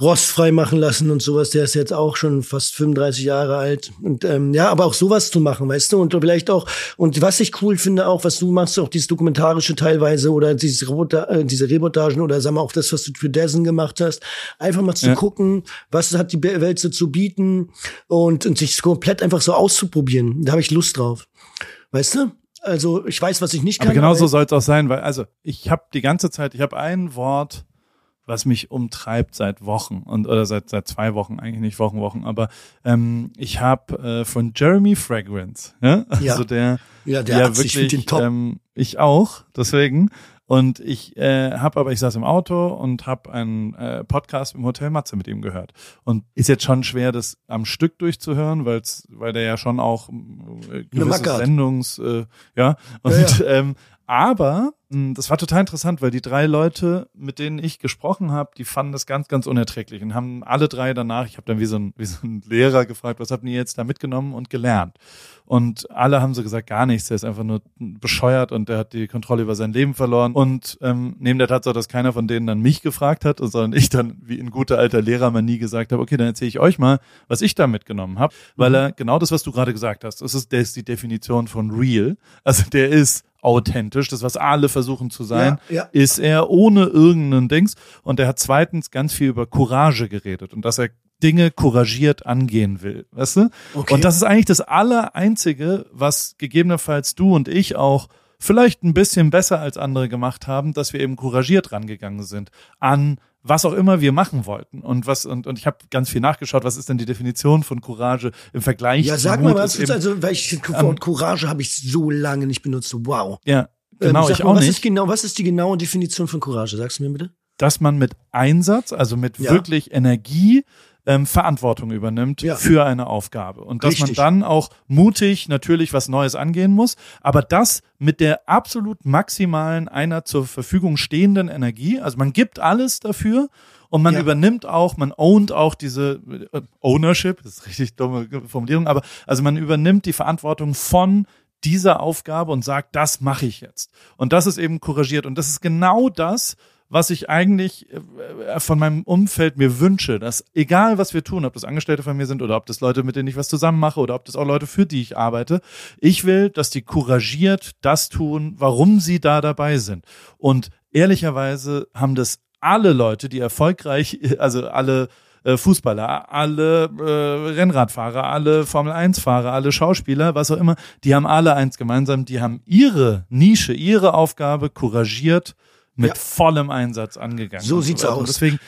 rostfrei machen lassen und sowas. Der ist jetzt auch schon fast 35 Jahre alt. Und ähm, ja, aber auch sowas zu machen, weißt du? Und vielleicht auch, und was ich cool finde auch, was du machst, auch dieses Dokumentarische teilweise oder dieses Reporta äh, diese Reportagen oder sag mal auch das, was du für Dessen gemacht hast. Einfach mal zu Ja. gucken, was hat die Welt so zu bieten und, und sich komplett einfach so auszuprobieren. Da habe ich Lust drauf. Weißt du? Also ich weiß, was ich nicht kann. Aber genau so soll es auch sein, weil, also, ich habe die ganze Zeit, ich habe ein Wort, was mich umtreibt seit Wochen und oder seit seit zwei Wochen eigentlich nicht Wochen Wochen, aber ähm, ich habe äh, von Jeremy Fragrance, ja, [laughs] also Ja. der Ja, der ja ich wirklich, find den top. Ähm, ich auch, deswegen. Und ich äh, habe aber, ich saß im Auto und habe einen äh, Podcast im Hotel Matze mit ihm gehört. Und ist jetzt schon schwer, das am Stück durchzuhören, weil's, weil der ja schon auch äh, gewisse. Sendungs, äh, ja. Und Ja, Ähm, aber das war total interessant, weil die drei Leute, mit denen ich gesprochen habe, die fanden das ganz, ganz unerträglich und haben alle drei danach, ich habe dann wie so, ein, wie so ein Lehrer gefragt, was habt ihr jetzt da mitgenommen und gelernt? Und alle haben so gesagt, gar nichts, der ist einfach nur bescheuert und der hat die Kontrolle über sein Leben verloren. Und ähm, neben der Tatsache, dass keiner von denen dann mich gefragt hat, sondern ich dann wie in guter alter Lehrer mal nie gesagt habe, okay, dann erzähle ich euch mal, was ich da mitgenommen habe, weil er genau das, was du gerade gesagt hast, das ist, der ist die Definition von real. Also der ist authentisch, das was alle versuchen zu sein, Ja, ja. ist er ohne irgendeinen Dings und er hat zweitens ganz viel über Courage geredet und dass er Dinge couragiert angehen will, weißt du? Okay. Und das ist eigentlich das Allereinzige, was gegebenenfalls du und ich auch vielleicht ein bisschen besser als andere gemacht haben, dass wir eben couragiert rangegangen sind an was auch immer wir machen wollten und was und, und ich habe ganz viel nachgeschaut, was ist denn die Definition von Courage im Vergleich Ja, zu sag Mut mal, was ist eben, also, weil ich Wort Courage habe ich so lange nicht benutzt. Wow. ja genau Ähm, sag ich mal, auch was nicht Ist genau, was ist die genaue Definition von Courage? Sagst du mir bitte? dass man mit Einsatz, also mit Ja. wirklich Energie, ähm, Verantwortung übernimmt Ja. für eine Aufgabe. Und dass Richtig. man dann auch mutig natürlich was Neues angehen muss, aber das mit der absolut maximalen einer zur Verfügung stehenden Energie. Also man gibt alles dafür und man Ja. übernimmt auch, man ownt auch diese äh, Ownership, das ist richtig dumme Formulierung, aber also man übernimmt die Verantwortung von dieser Aufgabe und sagt, das mache ich jetzt. Und das ist eben couragiert. Und das ist genau das, was ich eigentlich äh, von meinem Umfeld mir wünsche, dass egal was wir tun, ob das Angestellte von mir sind oder ob das Leute, mit denen ich was zusammen mache oder ob das auch Leute, für die ich arbeite, ich will, dass die couragiert das tun, warum sie da dabei sind. Und ehrlicherweise haben das alle Leute, die erfolgreich, [laughs] also alle äh, Fußballer, alle äh, Rennradfahrer, alle Formel-1-Fahrer, alle Schauspieler, was auch immer, die haben alle eins gemeinsam, die haben ihre Nische, ihre Aufgabe couragiert mit Ja. vollem Einsatz angegangen. So sieht's aus. Und deswegen,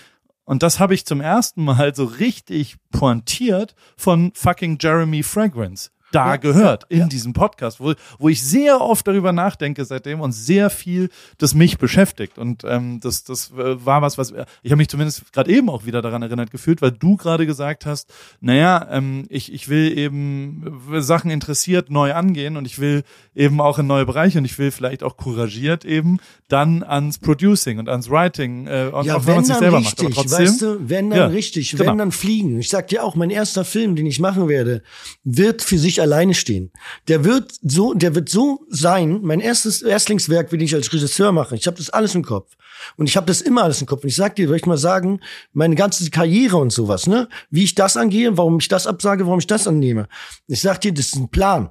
und das habe ich zum ersten Mal so richtig pointiert von fucking Jeremy Fragrance da Ja, gehört ja, in ja. diesem Podcast, wo, wo ich sehr oft darüber nachdenke seitdem und sehr viel das mich beschäftigt. Und ähm, das, das äh, war was, was ich habe mich zumindest gerade eben auch wieder daran erinnert gefühlt, weil du gerade gesagt hast, naja, ähm, ich, ich will eben äh, Sachen interessiert neu angehen und ich will eben auch in neue Bereiche und ich will vielleicht auch couragiert eben dann ans Producing und ans Writing äh, und Ja, auch wenn wenn man dann selber richtig, macht, aber trotzdem. weißt du, wenn dann richtig, genau. wenn dann fliegen. Ich sag dir auch, mein erster Film, den ich machen werde, wird für sich alleine stehen. Der wird so, der wird so sein. Mein erstes Erstlingswerk will ich als Regisseur machen. Ich habe das alles im Kopf und ich habe das immer alles im Kopf. Und ich sag dir, soll ich mal sagen, meine ganze Karriere und sowas, ne, wie ich das angehe, warum ich das absage, warum ich das annehme. Ich sag dir, das ist ein Plan.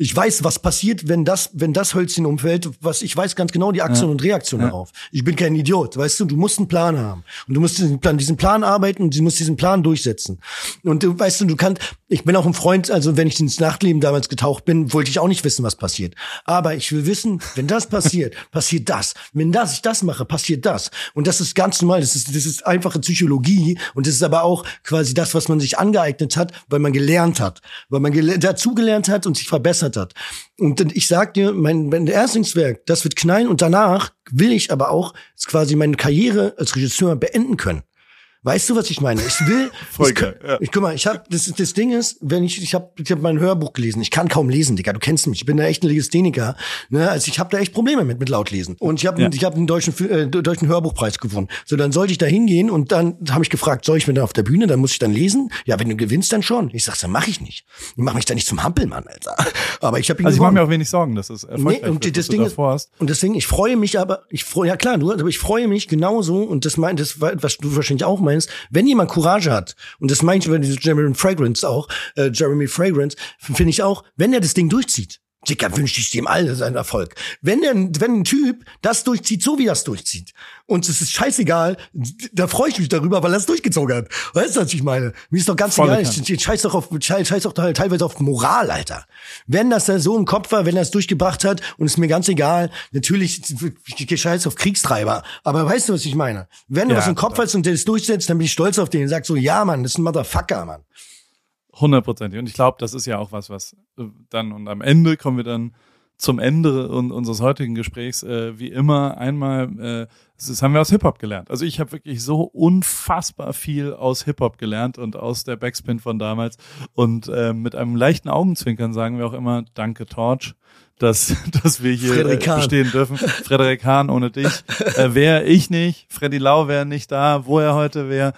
Ich weiß, was passiert, wenn das, wenn das Hölzchen umfällt. Was ich weiß ganz genau die Aktion und Reaktion darauf. Ich bin kein Idiot, weißt du. Du musst einen Plan haben und du musst diesen Plan, diesen Plan arbeiten und du musst diesen Plan durchsetzen. Und du weißt du, du kannst. Ich bin auch ein Freund. Also wenn ich ins Nachtleben damals getaucht bin, wollte ich auch nicht wissen, was passiert. Aber ich will wissen, wenn das passiert, [laughs] passiert das. Wenn das ich das mache, passiert das. Und das ist ganz normal. Das ist das ist einfache Psychologie und das ist aber auch quasi das, was man sich angeeignet hat, weil man gelernt hat, weil man gele dazugelernt hat und sich verbessert hat. Und ich sag dir, mein, mein Erstlingswerk, das wird knallen und danach will ich aber auch quasi meine Karriere als Regisseur beenden können. Weißt du, was ich meine? Ich will. [laughs] Voll ich, ja. ich guck mal, ich habe das, das Ding ist, wenn ich ich habe ich hab mein Hörbuch gelesen. Ich kann kaum lesen, Digga. Du kennst mich. Ich bin da echt ein Legastheniker. Ne? Also ich habe da echt Probleme mit mit lautlesen. Und ich habe Ja. ich habe einen deutschen äh, deutschen Hörbuchpreis gewonnen. So dann sollte ich da hingehen und dann habe ich gefragt, soll ich mir dann auf der Bühne, dann muss ich dann lesen? Ja, wenn du gewinnst, dann schon. Ich sag, dann mache ich nicht. Ich mache mich da nicht zum Hampelmann, Alter. [laughs] Aber ich habe Also ich mache mir auch wenig Sorgen, dass es erfolgreich Nee, und wird, das Ding ist, und deswegen, ich freue mich aber, ich freue, ja klar, du, aber ich freue mich genauso, und das meint, das, was du wahrscheinlich auch meinst, wenn jemand Courage hat, und das meint über diese Jeremy Fragrance auch, äh, Jeremy Fragrance, finde ich auch, wenn er das Ding durchzieht, Dicker, wünsche ich dem all seinen Erfolg. Wenn der, wenn ein Typ das durchzieht, so wie das durchzieht, und es ist scheißegal, da freue ich mich darüber, weil er es durchgezogen hat. Weißt du, was ich meine? Mir ist doch ganz Volle egal. Ich, ich scheiß doch auf, scheiß, scheiß doch teilweise auf Moral, Alter. Wenn das da so im Kopf war, wenn er es durchgebracht hat, und ist mir ganz egal, natürlich, ich scheiß auf Kriegstreiber. Aber weißt du, was ich meine? Wenn du Ja, was im Kopf hast und der es durchsetzt, dann bin ich stolz auf den und sag so, ja, Mann, das ist ein Motherfucker, Mann. Hundertprozentig. Und ich glaube, das ist ja auch was, was äh, dann und am Ende kommen wir dann zum Ende un unseres heutigen Gesprächs äh, wie immer einmal, äh, das haben wir aus Hip-Hop gelernt. Also ich habe wirklich so unfassbar viel aus Hip-Hop gelernt und aus der Backspin von damals. Und äh, mit einem leichten Augenzwinkern sagen wir auch immer, danke Torch, dass, [laughs] dass wir hier äh, bestehen dürfen. Frederik Hahn ohne dich. Äh, wäre ich nicht, Freddy Lau wäre nicht da, wo er heute wäre.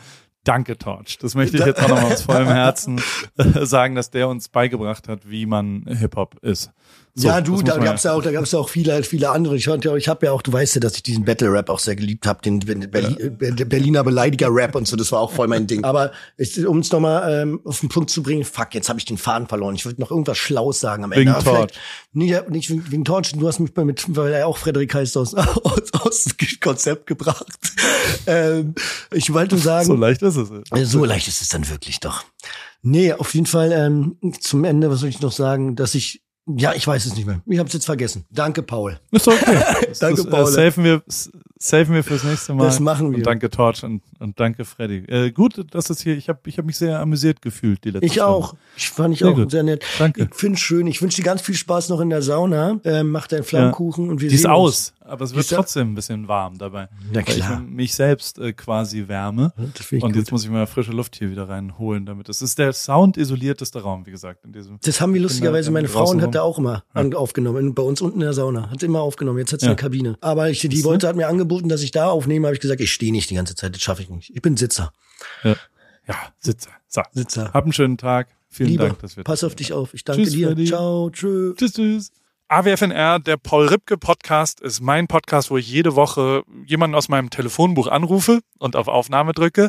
Danke, Torch. Das möchte ich jetzt auch nochmal aus vollem [laughs] Herzen sagen, dass der uns beigebracht hat, wie man Hip-Hop ist. So, ja, du, da gab's ja auch, da gab's ja auch viele, viele andere. Ich, fand ja, ich habe ja auch, du weißt ja, dass ich diesen Battle Rap auch sehr geliebt habe, den Berli äh, Berliner Beleidiger Rap und so. Das war auch voll mein Ding. [laughs] Aber um es nochmal ähm, auf den Punkt zu bringen, fuck, jetzt habe ich den Faden verloren. Ich wollte noch irgendwas Schlaues sagen am Wegen Ende. Torch. vielleicht- Nicht, nicht wegen wegen Torch. Du hast mich bei mit, weil er auch Frederik heißt aus [laughs] aus, aus dem Konzept gebracht. ähm, ich wollte sagen, So leicht ist es. ja, So leicht ist es dann wirklich doch. Nee, auf jeden Fall ähm, zum Ende, was soll ich noch sagen, dass ich, ja, ich weiß es nicht mehr. Ich habe es jetzt vergessen. Danke, Paul. Ist okay. [laughs] Danke, das, Paul. safen wir, s- safen wir fürs nächste Mal. Das machen wir. Und danke Torch und, und danke Freddy. Äh, gut, dass es hier, ich habe ich hab mich sehr amüsiert gefühlt die letzte Ich Stunde. auch. Ich fand ich Sehr auch gut. sehr nett. Danke. Ich finde schön. Ich wünsche dir ganz viel Spaß noch in der Sauna. Ähm, mach deinen Flammkuchen und wir Die ist sehen aus, aber es wird ist ja- trotzdem ein bisschen warm dabei. Na Weil ich klar. mich selbst äh, quasi wärme. Das ich Und gut. jetzt muss ich mal frische Luft hier wieder reinholen, damit es ist der soundisolierteste Raum, wie gesagt, in diesem. Das haben wir lustigerweise, meine Frauen hat da auch immer an, aufgenommen, bei uns unten in der Sauna. Hat immer aufgenommen, jetzt hat sie Ja. eine Kabine. Aber ich, die wollte, hat mir angeboten, dass ich da aufnehme, habe ich gesagt, ich stehe nicht die ganze Zeit, das schaffe ich nicht. Ich bin Sitzer. Ja, ja Sitzer. So. Sitzer. Hab einen schönen Tag. Vielen Lieber, Dank, dass wir pass auf dich auf. Ich danke Tschüss, dir. Freddy. Ciao, tschö. Tschüss, tschüss. AWFNR, der Paul Ripke Podcast, ist mein Podcast, wo ich jede Woche jemanden aus meinem Telefonbuch anrufe und auf Aufnahme drücke.